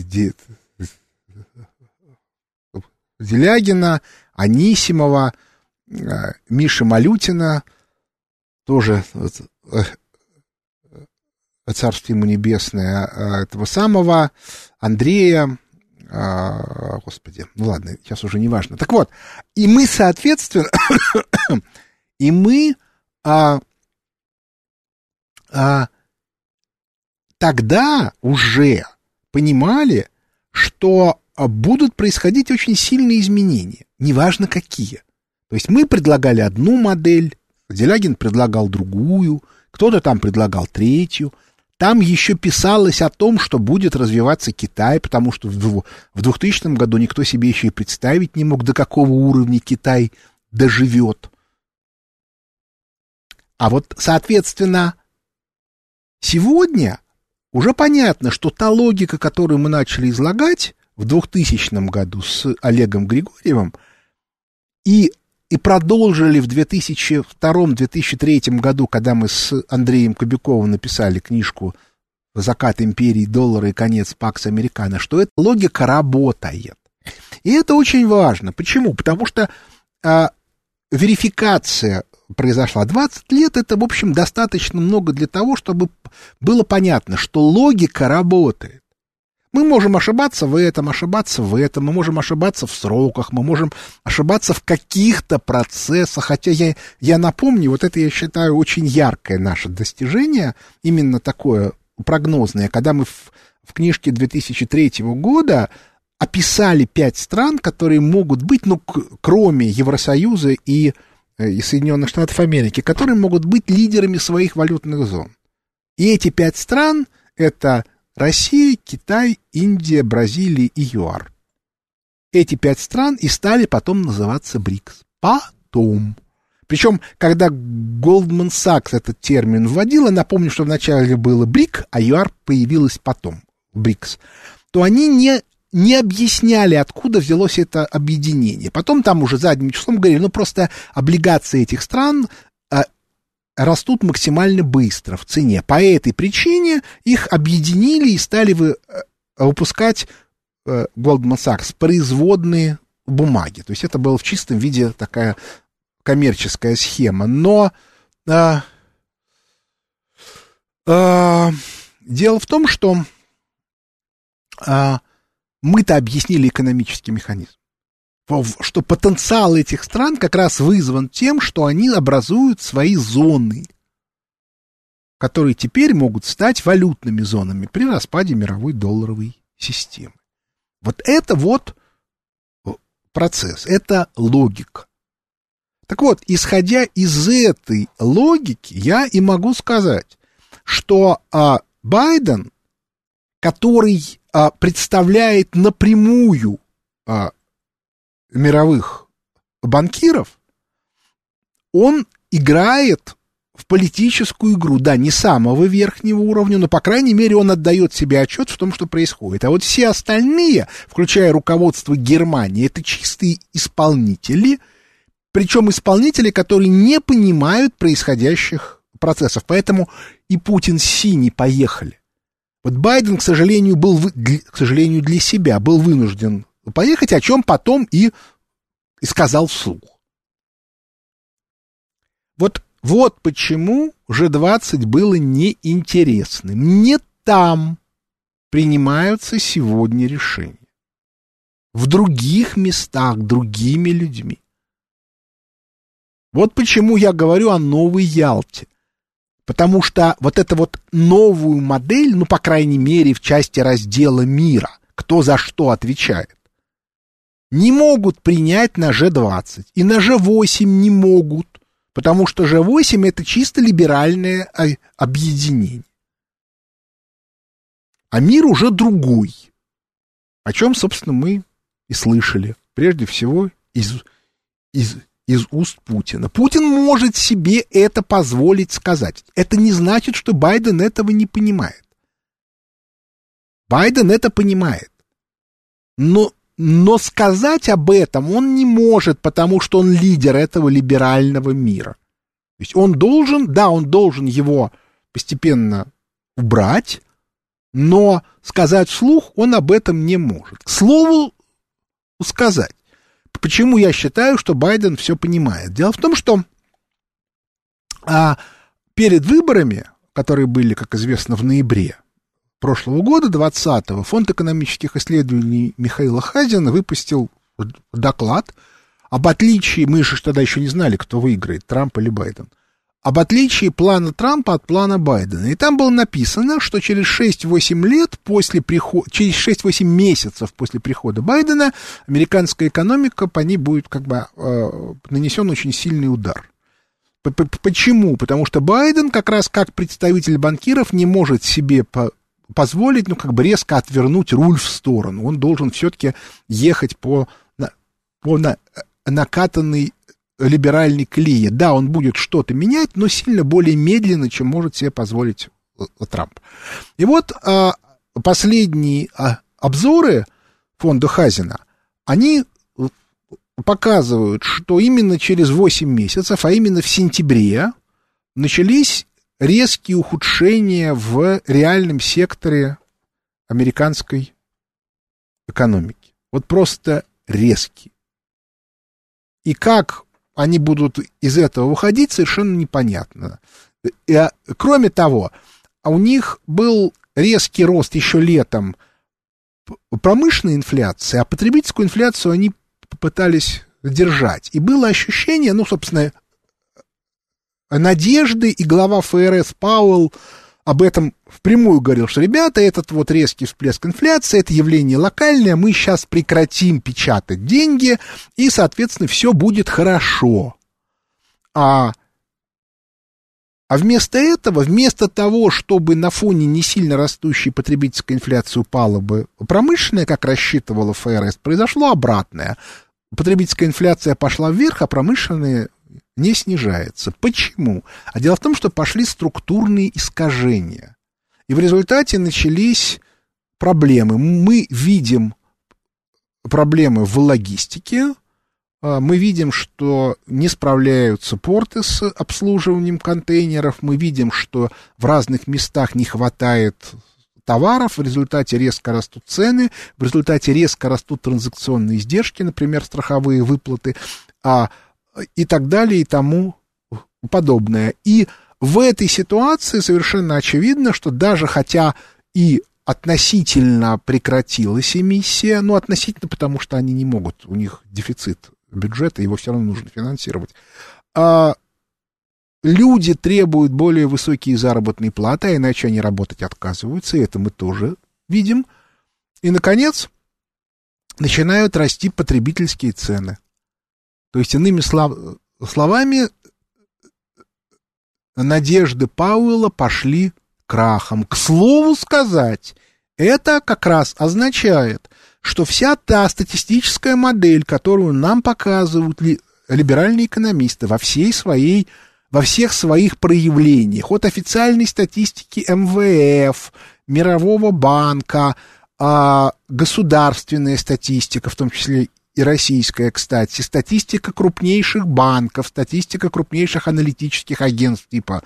[SPEAKER 2] Делягина, Анисимова, э, Миши Малютина, тоже э, царство ему небесное, э, этого самого Андрея, господи, ну ладно, сейчас уже не важно. Так вот, и мы, соответственно, и мы а, тогда уже понимали, что а, будут происходить очень сильные изменения, неважно какие. То есть мы предлагали одну модель, Делягин предлагал другую, кто-то там предлагал третью. Там еще писалось о том, что будет развиваться Китай, потому что в 2000 году никто себе еще и представить не мог, до какого уровня Китай доживет. А вот, соответственно, Сегодня уже понятно, что та логика, которую мы начали излагать в 2000 году с Олегом Григорьевым и, и продолжили в 2002-2003 году, когда мы с Андреем Кобяковым написали книжку «Закат империи, доллара и конец Пакс Американо», что эта логика работает. И это очень важно. Почему? Потому что а, верификация произошла. 20 лет это, в общем, достаточно много для того, чтобы было понятно, что логика работает. Мы можем ошибаться в этом, ошибаться в этом, мы можем ошибаться в сроках, мы можем ошибаться в каких-то процессах, хотя я, я напомню, вот это я считаю очень яркое наше достижение, именно такое прогнозное, когда мы в, в книжке 2003 года описали пять стран, которые могут быть, ну, кроме Евросоюза и Э, из Соединенных Штатов Америки, которые могут быть лидерами своих валютных зон. И эти пять стран — это Россия, Китай, Индия, Бразилия и ЮАР. Эти пять стран и стали потом называться БРИКС. Потом. Причем, когда Goldman Sachs этот термин вводила, напомню, что вначале было БРИК, а ЮАР появилась потом, БРИКС, то они не, не объясняли, откуда взялось это объединение. Потом там уже задним числом говорили, ну просто облигации этих стран а, растут максимально быстро в цене. По этой причине их объединили и стали вы, э, выпускать э, Goldman Sachs производные бумаги. То есть это было в чистом виде такая коммерческая схема. Но а, а, дело в том, что а, мы-то объяснили экономический механизм что потенциал этих стран как раз вызван тем, что они образуют свои зоны, которые теперь могут стать валютными зонами при распаде мировой долларовой системы. Вот это вот процесс, это логика. Так вот, исходя из этой логики, я и могу сказать, что а, Байден, который а, представляет напрямую а, мировых банкиров, он играет в политическую игру, да, не самого верхнего уровня, но, по крайней мере, он отдает себе отчет в том, что происходит. А вот все остальные, включая руководство Германии, это чистые исполнители – причем исполнители, которые не понимают происходящих процессов. Поэтому и Путин с Си не поехали. Вот Байден, к сожалению, был, к сожалению, для себя был вынужден поехать, о чем потом и, и сказал вслух. Вот, вот почему G20 было неинтересным. Не там принимаются сегодня решения. В других местах, другими людьми. Вот почему я говорю о новой Ялте. Потому что вот эту вот новую модель, ну, по крайней мере, в части раздела мира, кто за что отвечает, не могут принять на G20. И на G8 не могут, потому что G8 это чисто либеральное объединение. А мир уже другой. О чем, собственно, мы и слышали. Прежде всего, из, из, из уст Путина. Путин может себе это позволить сказать. Это не значит, что Байден этого не понимает. Байден это понимает. Но, но сказать об этом он не может, потому что он лидер этого либерального мира. То есть он должен, да, он должен его постепенно убрать, но сказать вслух он об этом не может. К слову сказать, Почему я считаю, что Байден все понимает? Дело в том, что а, перед выборами, которые были, как известно, в ноябре прошлого года, 20-го, Фонд экономических исследований Михаила Хазина выпустил доклад об отличии, мы же тогда еще не знали, кто выиграет, Трамп или Байден – об отличии плана Трампа от плана Байдена. И там было написано, что через 6-8 лет после прихода, через 6-8 месяцев после прихода Байдена американская экономика по ней будет как бы э, нанесен очень сильный удар. Почему? Потому что Байден как раз как представитель банкиров не может себе по позволить, ну, как бы резко отвернуть руль в сторону. Он должен все-таки ехать по, по на, накатанной либеральный клей. Да, он будет что-то менять, но сильно более медленно, чем может себе позволить Трамп. И вот а, последние а, обзоры фонда Хазина, они э, показывают, что именно через 8 месяцев, а именно в сентябре, начались резкие ухудшения в реальном секторе американской экономики. Вот просто резкие. И как они будут из этого выходить, совершенно непонятно. И, а, кроме того, а у них был резкий рост еще летом промышленной инфляции, а потребительскую инфляцию они попытались держать. И было ощущение, ну, собственно, надежды, и глава ФРС Пауэлл об этом впрямую говорил, что, ребята, этот вот резкий всплеск инфляции, это явление локальное, мы сейчас прекратим печатать деньги, и, соответственно, все будет хорошо. А А вместо этого, вместо того, чтобы на фоне не сильно растущей потребительской инфляции упала бы промышленная, как рассчитывала ФРС, произошло обратное. Потребительская инфляция пошла вверх, а промышленная не снижается. Почему? А дело в том, что пошли структурные искажения. И в результате начались проблемы. Мы видим проблемы в логистике, а, мы видим, что не справляются порты с обслуживанием контейнеров, мы видим, что в разных местах не хватает товаров, в результате резко растут цены, в результате резко растут транзакционные издержки, например, страховые выплаты, а, и так далее, и тому подобное. И в этой ситуации совершенно очевидно, что даже хотя и относительно прекратилась эмиссия, ну, относительно, потому что они не могут, у них дефицит бюджета, его все равно нужно финансировать. А люди требуют более высокие заработные платы, а иначе они работать отказываются, и это мы тоже видим. И, наконец, начинают расти потребительские цены. То есть, иными слов, словами, надежды Пауэлла пошли крахом. К слову сказать, это как раз означает, что вся та статистическая модель, которую нам показывают ли, либеральные экономисты во всей своей во всех своих проявлениях, от официальной статистики МВФ, Мирового банка, а, государственная статистика, в том числе и российская, кстати, статистика крупнейших банков, статистика крупнейших аналитических агентств типа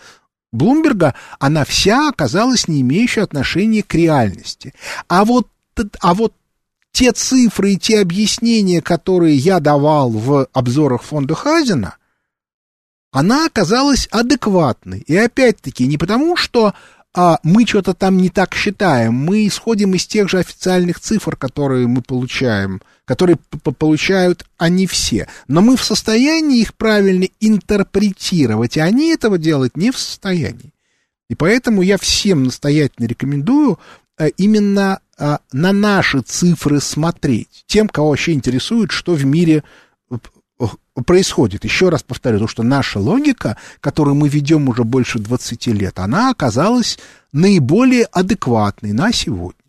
[SPEAKER 2] Блумберга, она вся оказалась не имеющей отношения к реальности. А вот, а вот те цифры и те объяснения, которые я давал в обзорах фонда Хазина, она оказалась адекватной. И опять-таки не потому, что а, мы что-то там не так считаем, мы исходим из тех же официальных цифр, которые мы получаем, которые получают они все. Но мы в состоянии их правильно интерпретировать, и они этого делать не в состоянии. И поэтому я всем настоятельно рекомендую Э, именно э, на наши цифры смотреть. Тем, кого вообще интересует, что в мире происходит. Еще раз повторю, то, что наша логика, которую мы ведем уже больше 20 лет, она оказалась наиболее адекватной на сегодня.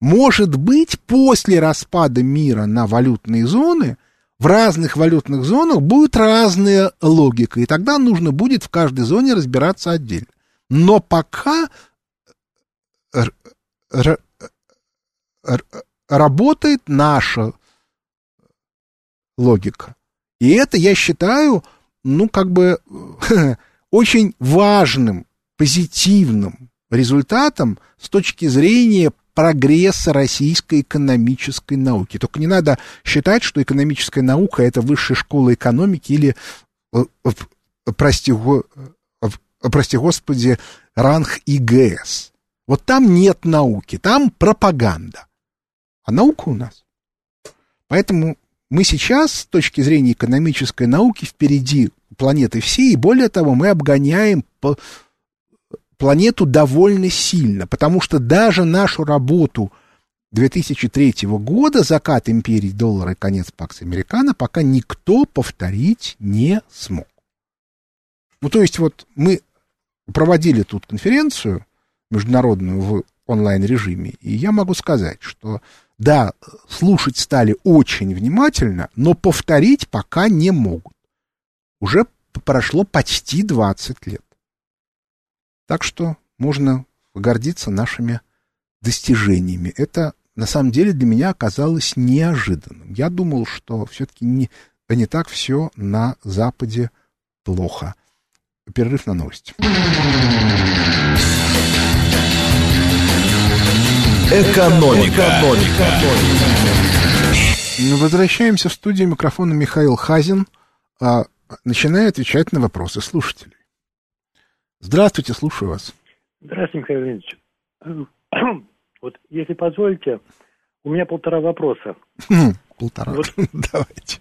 [SPEAKER 2] Может быть, после распада мира на валютные зоны, в разных валютных зонах будет разная логика, и тогда нужно будет в каждой зоне разбираться отдельно. Но пока работает наша логика. И это я считаю, ну, как бы очень важным, позитивным результатом с точки зрения прогресса российской экономической науки. Только не надо считать, что экономическая наука это высшая школа экономики или, э, прости, прости господи, ранг ИГС. Вот там нет науки, там пропаганда. А наука у нас. Поэтому мы сейчас, с точки зрения экономической науки, впереди планеты всей, и более того, мы обгоняем планету довольно сильно, потому что даже нашу работу 2003 года, закат империи доллара и конец Пакс Американо, пока никто повторить не смог. Ну, то есть вот мы проводили тут конференцию, международную в онлайн-режиме. И я могу сказать, что да, слушать стали очень внимательно, но повторить пока не могут. Уже прошло почти 20 лет. Так что можно гордиться нашими достижениями. Это на самом деле для меня оказалось неожиданным. Я думал, что все-таки не, не так все на Западе плохо. Перерыв на новости.
[SPEAKER 1] Экономика. Экономика.
[SPEAKER 2] Ну, возвращаемся в студию микрофона Михаил Хазин. А, начинаю отвечать на вопросы слушателей. Здравствуйте, слушаю вас.
[SPEAKER 3] Здравствуйте, Михаил Леонидович. Вот, если позволите, у меня полтора вопроса.
[SPEAKER 2] Хм, полтора, вот, давайте.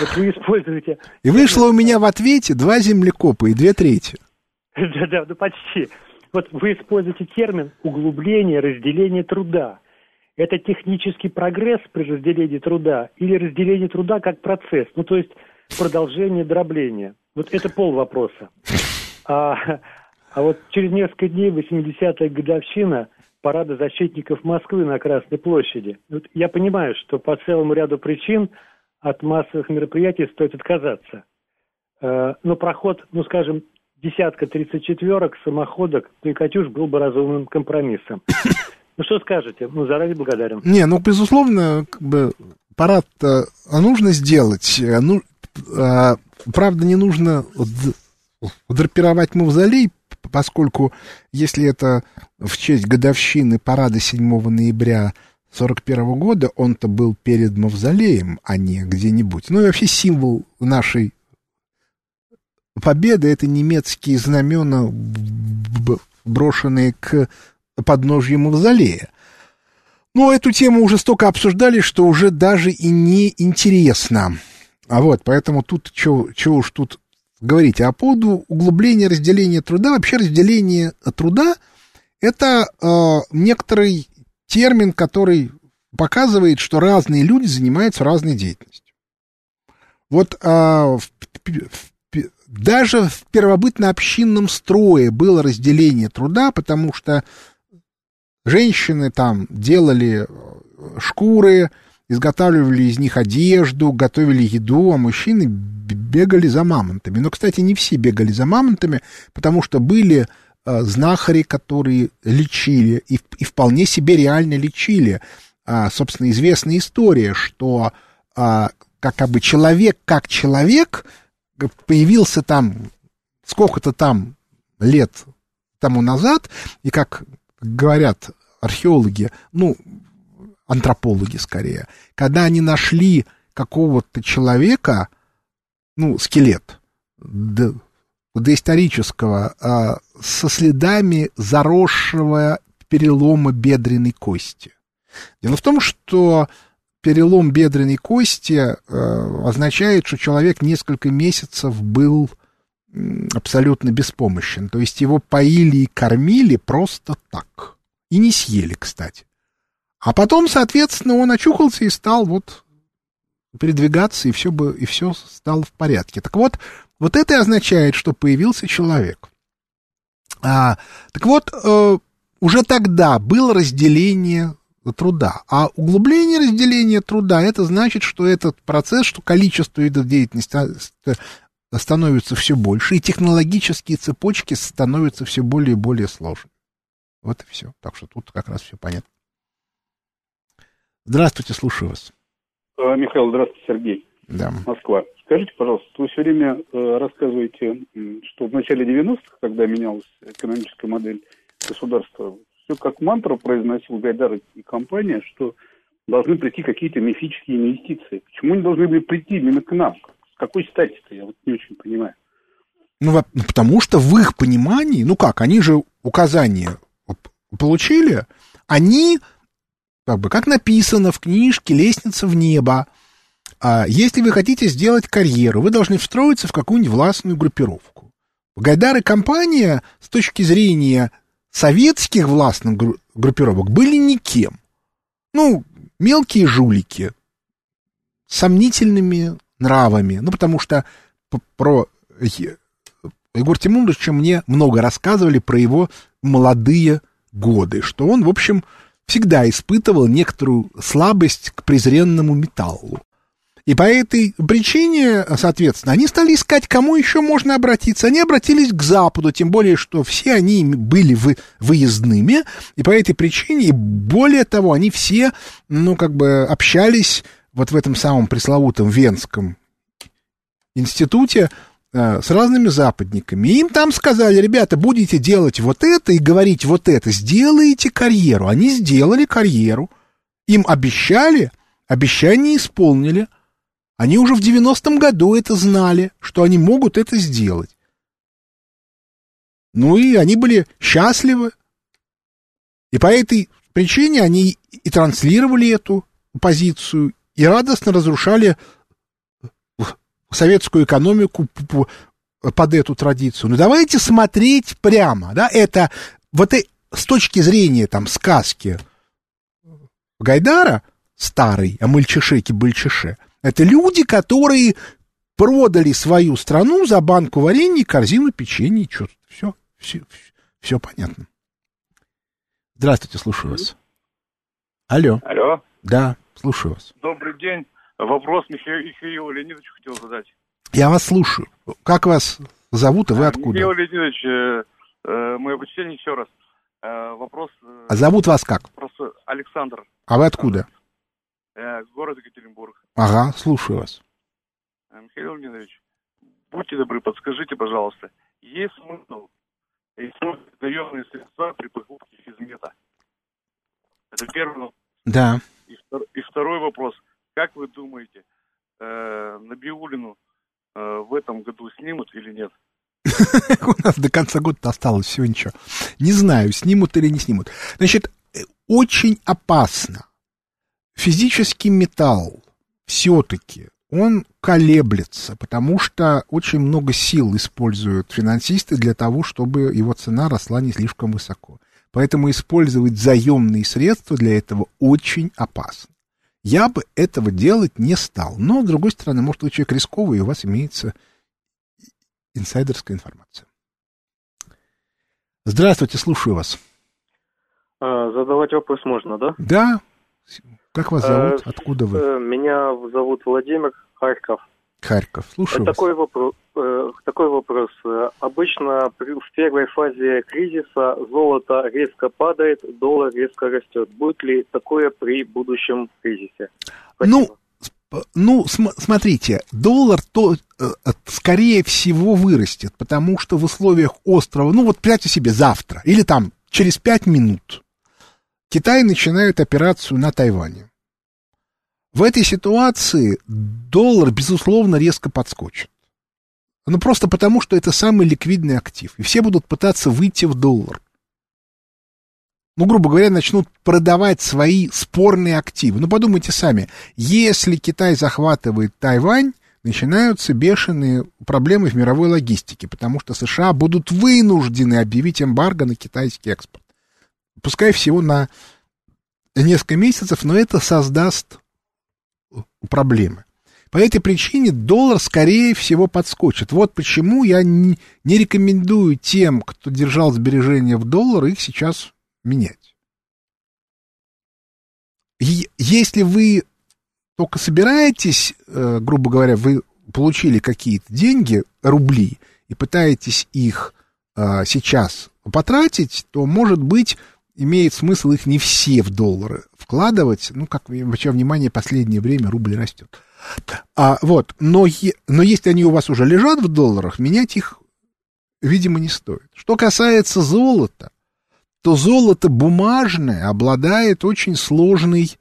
[SPEAKER 3] Вот вы используете...
[SPEAKER 2] И вышло у меня в ответе два землекопа и две трети.
[SPEAKER 3] Да-да, ну почти. Вот вы используете термин углубление, разделение труда. Это технический прогресс при разделении труда или разделение труда как процесс, ну то есть продолжение дробления. Вот это пол вопроса. А, а вот через несколько дней, 80-я годовщина парада защитников Москвы на Красной площади. Вот я понимаю, что по целому ряду причин от массовых мероприятий стоит отказаться. Э, но проход, ну, скажем, десятка тридцать четверок, самоходок, ну и «Катюш» был бы разумным компромиссом. Ну, что скажете? Ну, заранее благодарен.
[SPEAKER 2] Не, ну, безусловно, как бы парад нужно сделать. Э, ну, а, правда, не нужно драпировать мавзолей, поскольку если это в честь годовщины парада 7 ноября 41 года, он-то был перед мавзолеем, а не где-нибудь. Ну и вообще символ нашей победы — это немецкие знамена, брошенные к подножью мавзолея. Но эту тему уже столько обсуждали, что уже даже и не интересно. А вот, поэтому тут, что уж тут говорить. А по поводу углубления разделения труда, вообще разделение труда — это э, некоторый термин, который показывает, что разные люди занимаются разной деятельностью. Вот э, в, в, даже в первобытно-общинном строе было разделение труда, потому что женщины там делали э, шкуры, изготавливали из них одежду, готовили еду, а мужчины бегали за мамонтами. Но, кстати, не все бегали за мамонтами, потому что были э, знахари, которые лечили, и, и вполне себе реально лечили. А, собственно, известная история, что а, как бы человек как человек появился там сколько-то там лет тому назад, и как говорят археологи, ну, антропологи скорее, когда они нашли какого-то человека, ну, скелет до, доисторического, а, со следами заросшего перелома бедренной кости. Дело в том, что перелом бедренной кости э, означает, что человек несколько месяцев был абсолютно беспомощен. То есть его поили и кормили просто так. И не съели, кстати. А потом, соответственно, он очухался и стал вот передвигаться, и все, бы, и все стало в порядке. Так вот, вот это означает, что появился человек. А, так вот, э, уже тогда было разделение труда. А углубление разделения труда, это значит, что этот процесс, что количество видов деятельности становится все больше, и технологические цепочки становятся все более и более сложными. Вот и все. Так что тут как раз все понятно. Здравствуйте, слушаю вас.
[SPEAKER 4] А, Михаил, здравствуйте, Сергей.
[SPEAKER 2] Да.
[SPEAKER 4] Москва. Скажите, пожалуйста, вы все время э, рассказываете, что в начале 90-х, когда менялась экономическая модель государства, все как мантру произносил Гайдар и компания, что должны прийти какие-то мифические инвестиции. Почему они должны были прийти именно к нам? С какой стати-то? Я вот не очень понимаю.
[SPEAKER 2] Ну, ну, потому что в их понимании, ну как, они же указания получили, они, как бы, как написано в книжке «Лестница в небо», а если вы хотите сделать карьеру, вы должны встроиться в какую-нибудь властную группировку. Гайдар и компания с точки зрения советских властных группировок были никем. Ну, мелкие жулики сомнительными нравами. Ну, потому что про Егор Тимуровича мне много рассказывали про его молодые годы, что он, в общем, всегда испытывал некоторую слабость к презренному металлу. И по этой причине, соответственно, они стали искать, кому еще можно обратиться. Они обратились к Западу, тем более, что все они были вы, выездными, и по этой причине, и более того, они все, ну, как бы общались вот в этом самом пресловутом Венском институте э, с разными западниками. И им там сказали, ребята, будете делать вот это и говорить вот это, сделаете карьеру. Они сделали карьеру. Им обещали, обещание исполнили – они уже в 90-м году это знали, что они могут это сделать. Ну и они были счастливы. И по этой причине они и транслировали эту позицию, и радостно разрушали советскую экономику под эту традицию. Но давайте смотреть прямо, да, это вот и, с точки зрения там сказки Гайдара, старый, о мальчишеке-бальчише, это люди, которые продали свою страну за банку варенья, корзину печенья, что все, все, все понятно. Здравствуйте, слушаю вас. Алло.
[SPEAKER 5] Алло.
[SPEAKER 2] Да, слушаю вас.
[SPEAKER 5] Добрый день. Вопрос Михаилу, Михаилу Леонидовичу хотел задать.
[SPEAKER 2] Я вас слушаю. Как вас зовут и вы откуда?
[SPEAKER 5] Михаил Леонидович, э, э, мое почтение еще раз. Э, вопрос... Э,
[SPEAKER 2] а зовут вас как?
[SPEAKER 5] Просто Александр.
[SPEAKER 2] А вы откуда?
[SPEAKER 5] Э, город Екатеринбург.
[SPEAKER 2] Ага, слушаю вас.
[SPEAKER 5] Э, Михаил Леонидович, будьте добры, подскажите, пожалуйста, есть смысл использовать наемные средства при покупке физмета? Это первый вопрос.
[SPEAKER 2] Да.
[SPEAKER 5] И, втор, и второй вопрос. Как вы думаете, э, Набиулину э, в этом году снимут или нет?
[SPEAKER 2] У нас до конца года осталось всего ничего. Не знаю, снимут или не снимут. Значит, очень опасно. Физический металл все-таки он колеблется, потому что очень много сил используют финансисты для того, чтобы его цена росла не слишком высоко. Поэтому использовать заемные средства для этого очень опасно. Я бы этого делать не стал. Но, с другой стороны, может, вы человек рисковый, и у вас имеется инсайдерская информация. Здравствуйте, слушаю вас.
[SPEAKER 6] А, задавать вопрос можно, да?
[SPEAKER 2] Да. Как вас зовут? Э, Откуда вы? Э,
[SPEAKER 6] меня зовут Владимир Харьков.
[SPEAKER 2] Харьков, слушаю
[SPEAKER 6] такой вас. Вопрос, э, такой вопрос. Обычно в первой фазе кризиса золото резко падает, доллар резко растет. Будет ли такое при будущем кризисе?
[SPEAKER 2] Спасибо. Ну, ну, см- смотрите, доллар то, э, скорее всего, вырастет, потому что в условиях острова, ну вот представьте себе завтра или там через пять минут Китай начинает операцию на Тайване. В этой ситуации доллар, безусловно, резко подскочит. Ну, просто потому, что это самый ликвидный актив. И все будут пытаться выйти в доллар. Ну, грубо говоря, начнут продавать свои спорные активы. Ну, подумайте сами. Если Китай захватывает Тайвань, начинаются бешеные проблемы в мировой логистике, потому что США будут вынуждены объявить эмбарго на китайский экспорт. Пускай всего на несколько месяцев, но это создаст проблемы. По этой причине доллар, скорее всего, подскочит. Вот почему я не, рекомендую тем, кто держал сбережения в доллар, их сейчас менять. И если вы только собираетесь, э, грубо говоря, вы получили какие-то деньги, рубли, и пытаетесь их э, сейчас потратить, то, может быть, имеет смысл их не все в доллары вкладывать. Ну, как обращаю внимание, последнее время рубль растет. А, вот, но, но если они у вас уже лежат в долларах, менять их, видимо, не стоит. Что касается золота, то золото бумажное обладает очень сложной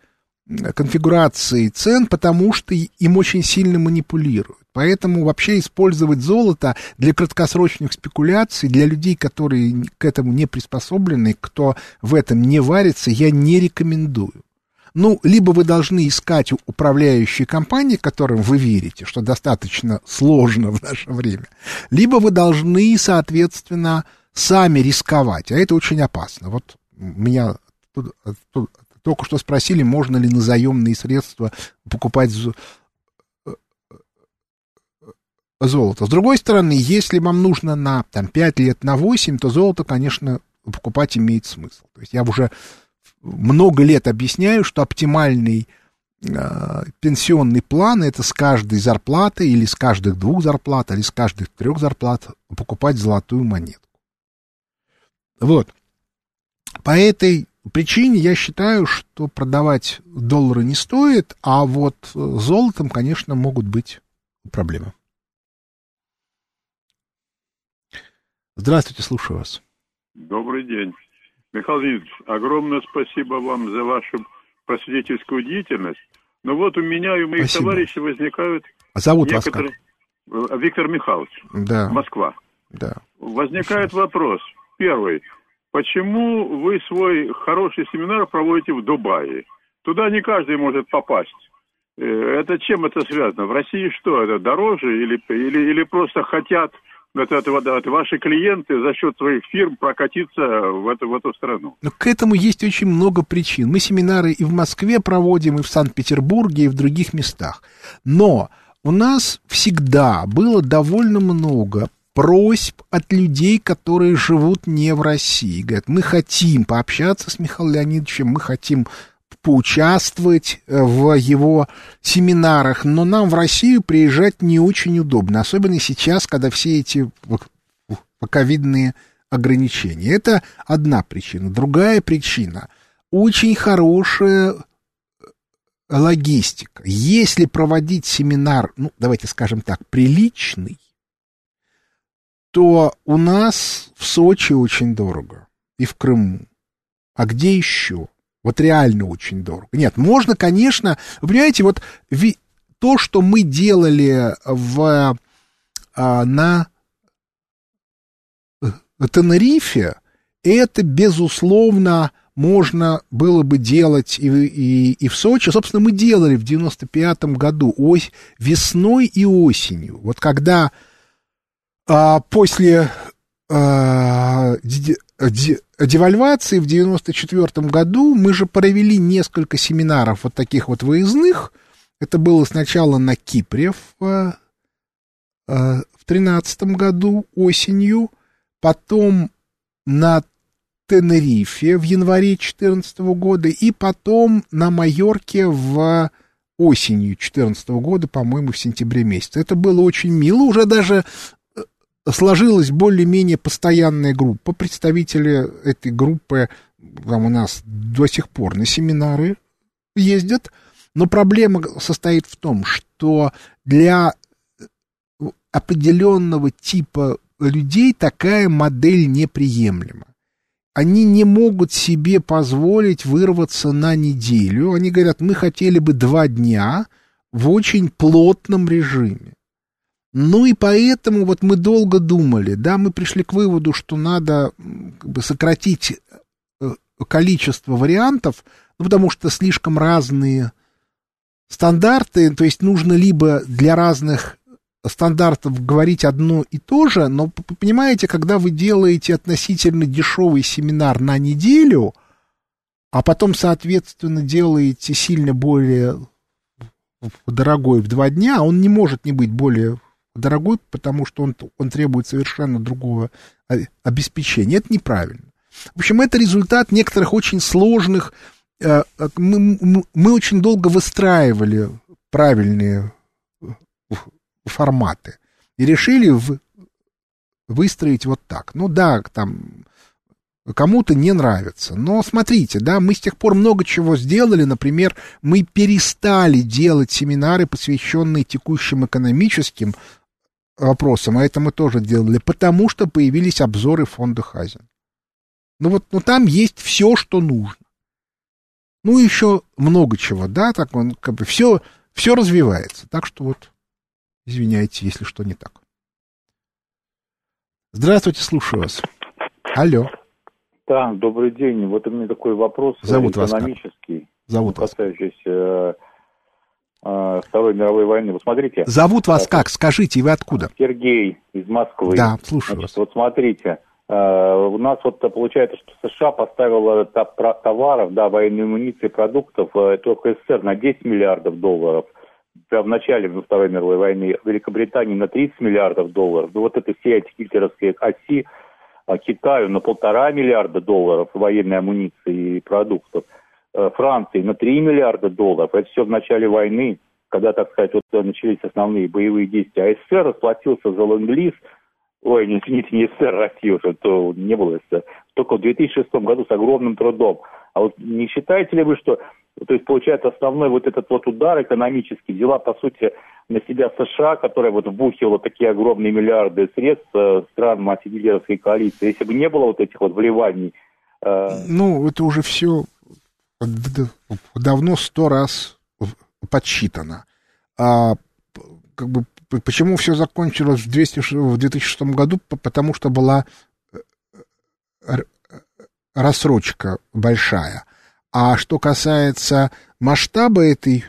[SPEAKER 2] конфигурацией цен, потому что им очень сильно манипулируют. Поэтому вообще использовать золото для краткосрочных спекуляций, для людей, которые к этому не приспособлены, кто в этом не варится, я не рекомендую. Ну, либо вы должны искать управляющие компании, которым вы верите, что достаточно сложно в наше время, либо вы должны, соответственно, сами рисковать, а это очень опасно. Вот меня только что спросили, можно ли на заемные средства покупать золото. С другой стороны, если вам нужно на там, 5 лет, на 8, то золото, конечно, покупать имеет смысл. То есть я уже много лет объясняю, что оптимальный э, пенсионный план это с каждой зарплаты или с каждых двух зарплат, или с каждых трех зарплат покупать золотую монетку. Вот. По этой причине я считаю, что продавать доллары не стоит, а вот золотом, конечно, могут быть проблемы. Здравствуйте, слушаю вас.
[SPEAKER 7] Добрый день. Михаил Леонидович, огромное спасибо вам за вашу просветительскую деятельность. Но вот у меня и у моих спасибо. товарищей возникают...
[SPEAKER 2] А зовут некоторые...
[SPEAKER 7] вас как? Виктор Михайлович.
[SPEAKER 2] Да.
[SPEAKER 7] Москва.
[SPEAKER 2] Да.
[SPEAKER 7] Возникает вопрос. Первый. Почему вы свой хороший семинар проводите в Дубае? Туда не каждый может попасть. Э, это чем это связано? В России что, это дороже или, или, или просто хотят это, это, это ваши клиенты за счет своих фирм прокатиться в эту, в эту страну.
[SPEAKER 2] Но к этому есть очень много причин. Мы семинары и в Москве проводим, и в Санкт-Петербурге, и в других местах. Но у нас всегда было довольно много просьб от людей, которые живут не в России. Говорят, мы хотим пообщаться с Михаилом Леонидовичем, мы хотим поучаствовать э, в его семинарах, но нам в Россию приезжать не очень удобно, особенно сейчас, когда все эти ковидные ограничения. Это одна причина. Другая причина – очень хорошая э, логистика. Если проводить семинар, ну, давайте скажем так, приличный, то у нас в Сочи очень дорого и в Крыму. А где еще? Вот реально очень дорого. Нет, можно, конечно, вы понимаете, вот ви, то, что мы делали в, а, на э, Тенерифе, это, безусловно, можно было бы делать и, и, и в Сочи. Собственно, мы делали в 95-м году ось, весной и осенью. Вот когда а, после а, девальвации в 94 году мы же провели несколько семинаров вот таких вот выездных. Это было сначала на Кипре в, а, а в 13 году осенью, потом на Тенерифе в январе 2014 года и потом на Майорке в осенью 2014 года, по-моему, в сентябре месяце. Это было очень мило, уже даже сложилась более-менее постоянная группа. Представители этой группы там у нас до сих пор на семинары ездят. Но проблема состоит в том, что для определенного типа людей такая модель неприемлема. Они не могут себе позволить вырваться на неделю. Они говорят, мы хотели бы два дня в очень плотном режиме. Ну и поэтому вот мы долго думали, да, мы пришли к выводу, что надо как бы, сократить э, количество вариантов, ну, потому что слишком разные стандарты, то есть нужно либо для разных стандартов говорить одно и то же, но понимаете, когда вы делаете относительно дешевый семинар на неделю, а потом, соответственно, делаете сильно более дорогой в два дня, он не может не быть более дорогой, потому что он, он требует совершенно другого обеспечения. Это неправильно. В общем, это результат некоторых очень сложных... Э, э, мы, мы очень долго выстраивали правильные э, форматы и решили в, выстроить вот так. Ну да, там кому-то не нравится. Но смотрите, да, мы с тех пор много чего сделали. Например, мы перестали делать семинары, посвященные текущим экономическим вопросом, а это мы тоже делали, потому что появились обзоры фонда Хазин. Ну вот, ну там есть все, что нужно. Ну, еще много чего, да, так он, как бы, все, все развивается. Так что вот, извиняйте, если что не так. Здравствуйте, слушаю вас. Алло.
[SPEAKER 8] Да, добрый день. Вот у меня такой вопрос
[SPEAKER 2] Зовут
[SPEAKER 8] экономический,
[SPEAKER 2] вас как? Зовут
[SPEAKER 8] касающийся Э, Второй мировой войны. Вот смотрите.
[SPEAKER 2] Зовут вас как? Скажите, вы откуда?
[SPEAKER 8] Сергей из Москвы.
[SPEAKER 2] Да, слушаю
[SPEAKER 8] Значит,
[SPEAKER 2] вас.
[SPEAKER 8] Вот смотрите, э, у нас вот получается, что США поставила товаров, да, военной амуниции, продуктов э, только СССР на 10 миллиардов долларов. Прямо в начале Второй мировой войны Великобритании на 30 миллиардов долларов. Ну вот это все эти гитлеровские оси Китаю на полтора миллиарда долларов военной амуниции и продуктов. Э, Франции на 3 миллиарда долларов. Это все в начале войны, когда, так сказать, вот э, начались основные боевые действия. А СССР расплатился за ленд-лиз, ой, не извините, не СССР, Россия уже, то не было СССР, только в 2006 году с огромным трудом. А вот не считаете ли вы, что, то есть, получается, основной вот этот вот удар экономический взяла, по сути, на себя США, которая вот вбухивала такие огромные миллиарды средств э, стран антигитлеровской коалиции. Если бы не было вот этих вот вливаний...
[SPEAKER 2] Ну, это уже все давно сто раз подсчитано. А как бы, почему все закончилось в, 200, в 2006 году? Потому что была э, рассрочка большая. А что касается масштаба этой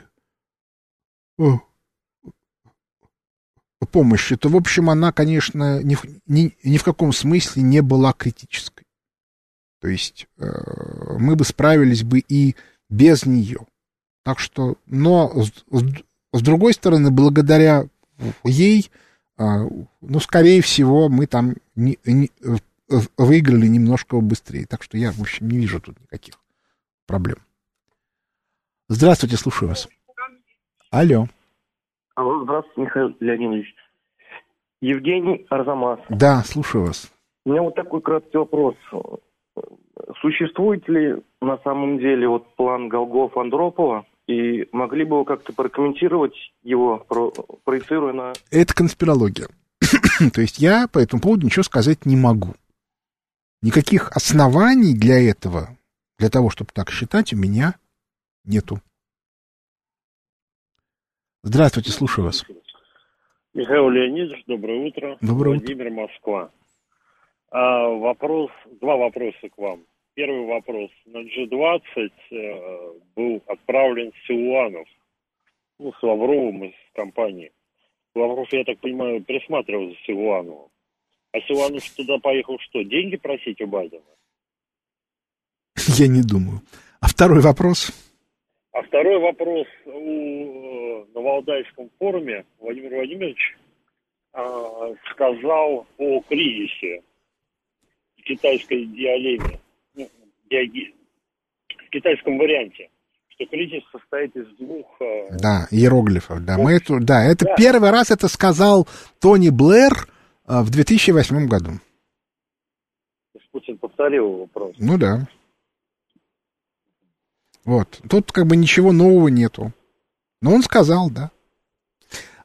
[SPEAKER 2] помощи, то, в общем, она, конечно, ни, ни, ни в каком смысле не была критической. То есть э, мы бы справились бы и без нее. Так что, но с, с другой стороны, благодаря ей, а, ну, скорее всего, мы там не, не, выиграли немножко быстрее. Так что я, в общем, не вижу тут никаких проблем. Здравствуйте, слушаю вас. Алло.
[SPEAKER 9] Алло, здравствуйте, Михаил Леонидович. Евгений Арзамас.
[SPEAKER 2] Да, слушаю вас.
[SPEAKER 9] У меня вот такой краткий вопрос. Существует ли на самом деле вот план Голгоф-Андропова? И могли бы вы как-то прокомментировать его, про, проецируя на...
[SPEAKER 2] Это конспирология. То есть я по этому поводу ничего сказать не могу. Никаких оснований для этого, для того, чтобы так считать, у меня нету. Здравствуйте, слушаю вас.
[SPEAKER 10] Михаил Леонидович, доброе утро.
[SPEAKER 2] Доброе
[SPEAKER 10] Владимир, Москва. А, вопрос, два вопроса к вам. Первый вопрос. На G20 э, был отправлен Силуанов, ну, с Лавровым из компании. Лавров, я так понимаю, присматривал за Силуановым. А Силуанов туда поехал что, деньги просить у Байдена?
[SPEAKER 2] Я не думаю. А второй вопрос?
[SPEAKER 10] А второй вопрос. У, э, на Валдайском форуме Владимир Владимирович э, сказал о кризисе в китайской диалеме, ну, диаги, в китайском варианте, что кризис состоит из двух... Э,
[SPEAKER 2] да, иероглифов, да. Мы это, да, это да. первый раз это сказал Тони Блэр э, в 2008 году.
[SPEAKER 10] Путин повторил вопрос.
[SPEAKER 2] Ну да. Вот. Тут как бы ничего нового нету. Но он сказал, да.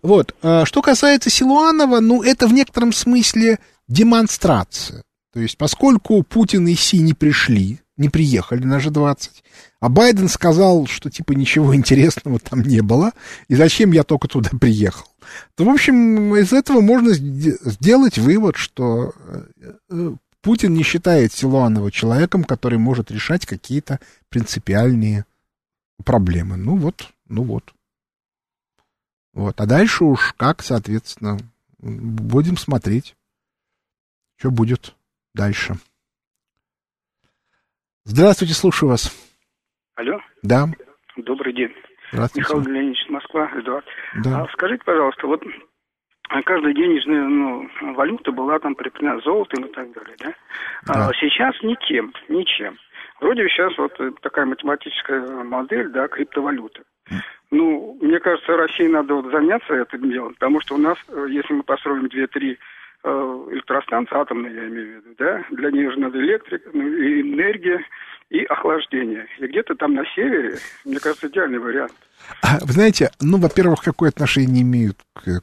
[SPEAKER 2] Вот. А что касается Силуанова, ну, это в некотором смысле демонстрация. То есть, поскольку Путин и Си не пришли, не приехали на G20, а Байден сказал, что типа ничего интересного там не было, и зачем я только туда приехал, то, в общем, из этого можно сделать вывод, что э, э, Путин не считает Силуанова человеком, который может решать какие-то принципиальные проблемы. Ну вот, ну вот. Вот. А дальше уж как, соответственно, будем смотреть, что будет дальше. Здравствуйте, слушаю вас.
[SPEAKER 11] Алло.
[SPEAKER 2] Да.
[SPEAKER 11] Добрый день.
[SPEAKER 2] Здравствуйте.
[SPEAKER 11] Михаил Леонидович, Москва, Эдуард.
[SPEAKER 2] Да.
[SPEAKER 11] А скажите, пожалуйста, вот а каждая денежная ну, валюта была там прикреплена золотом и так далее, да? да. А сейчас никем, ничем. Вроде сейчас вот такая математическая модель, да, криптовалюта. Ну, мне кажется, России надо вот заняться этим делом, потому что у нас, э, если мы построим 2-3 э, электростанции, атомные я имею в виду, да, для них же надо электрика, ну, и энергия, и охлаждение. И где-то там на севере, мне кажется, идеальный вариант.
[SPEAKER 2] А, вы знаете, ну, во-первых, какое отношение имеют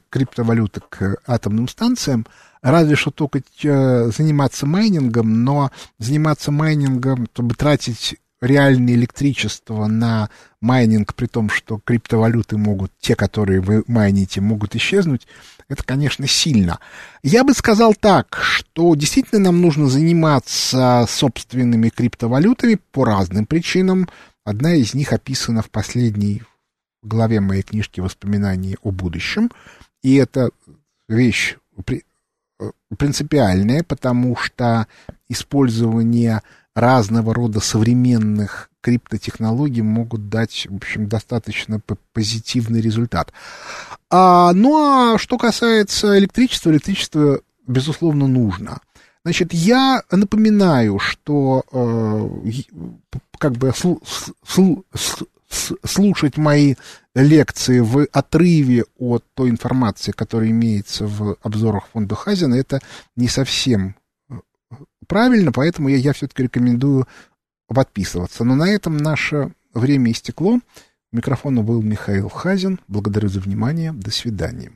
[SPEAKER 2] криптовалюты к атомным станциям? Разве что только э, заниматься майнингом, но заниматься майнингом, чтобы тратить реальное электричество на майнинг, при том, что криптовалюты могут, те, которые вы майните, могут исчезнуть, это, конечно, сильно. Я бы сказал так, что действительно нам нужно заниматься собственными криптовалютами по разным причинам. Одна из них описана в последней главе моей книжки «Воспоминания о будущем». И это вещь принципиальная, потому что использование разного рода современных криптотехнологий могут дать, в общем, достаточно позитивный результат. А, ну а что касается электричества, электричество, безусловно, нужно. Значит, я напоминаю, что э, как бы слу, слу, слушать мои лекции в отрыве от той информации, которая имеется в обзорах фонда Хазина, это не совсем правильно, поэтому я, я все-таки рекомендую подписываться. Но на этом наше время истекло. У микрофона был Михаил Хазин. Благодарю за внимание. До свидания.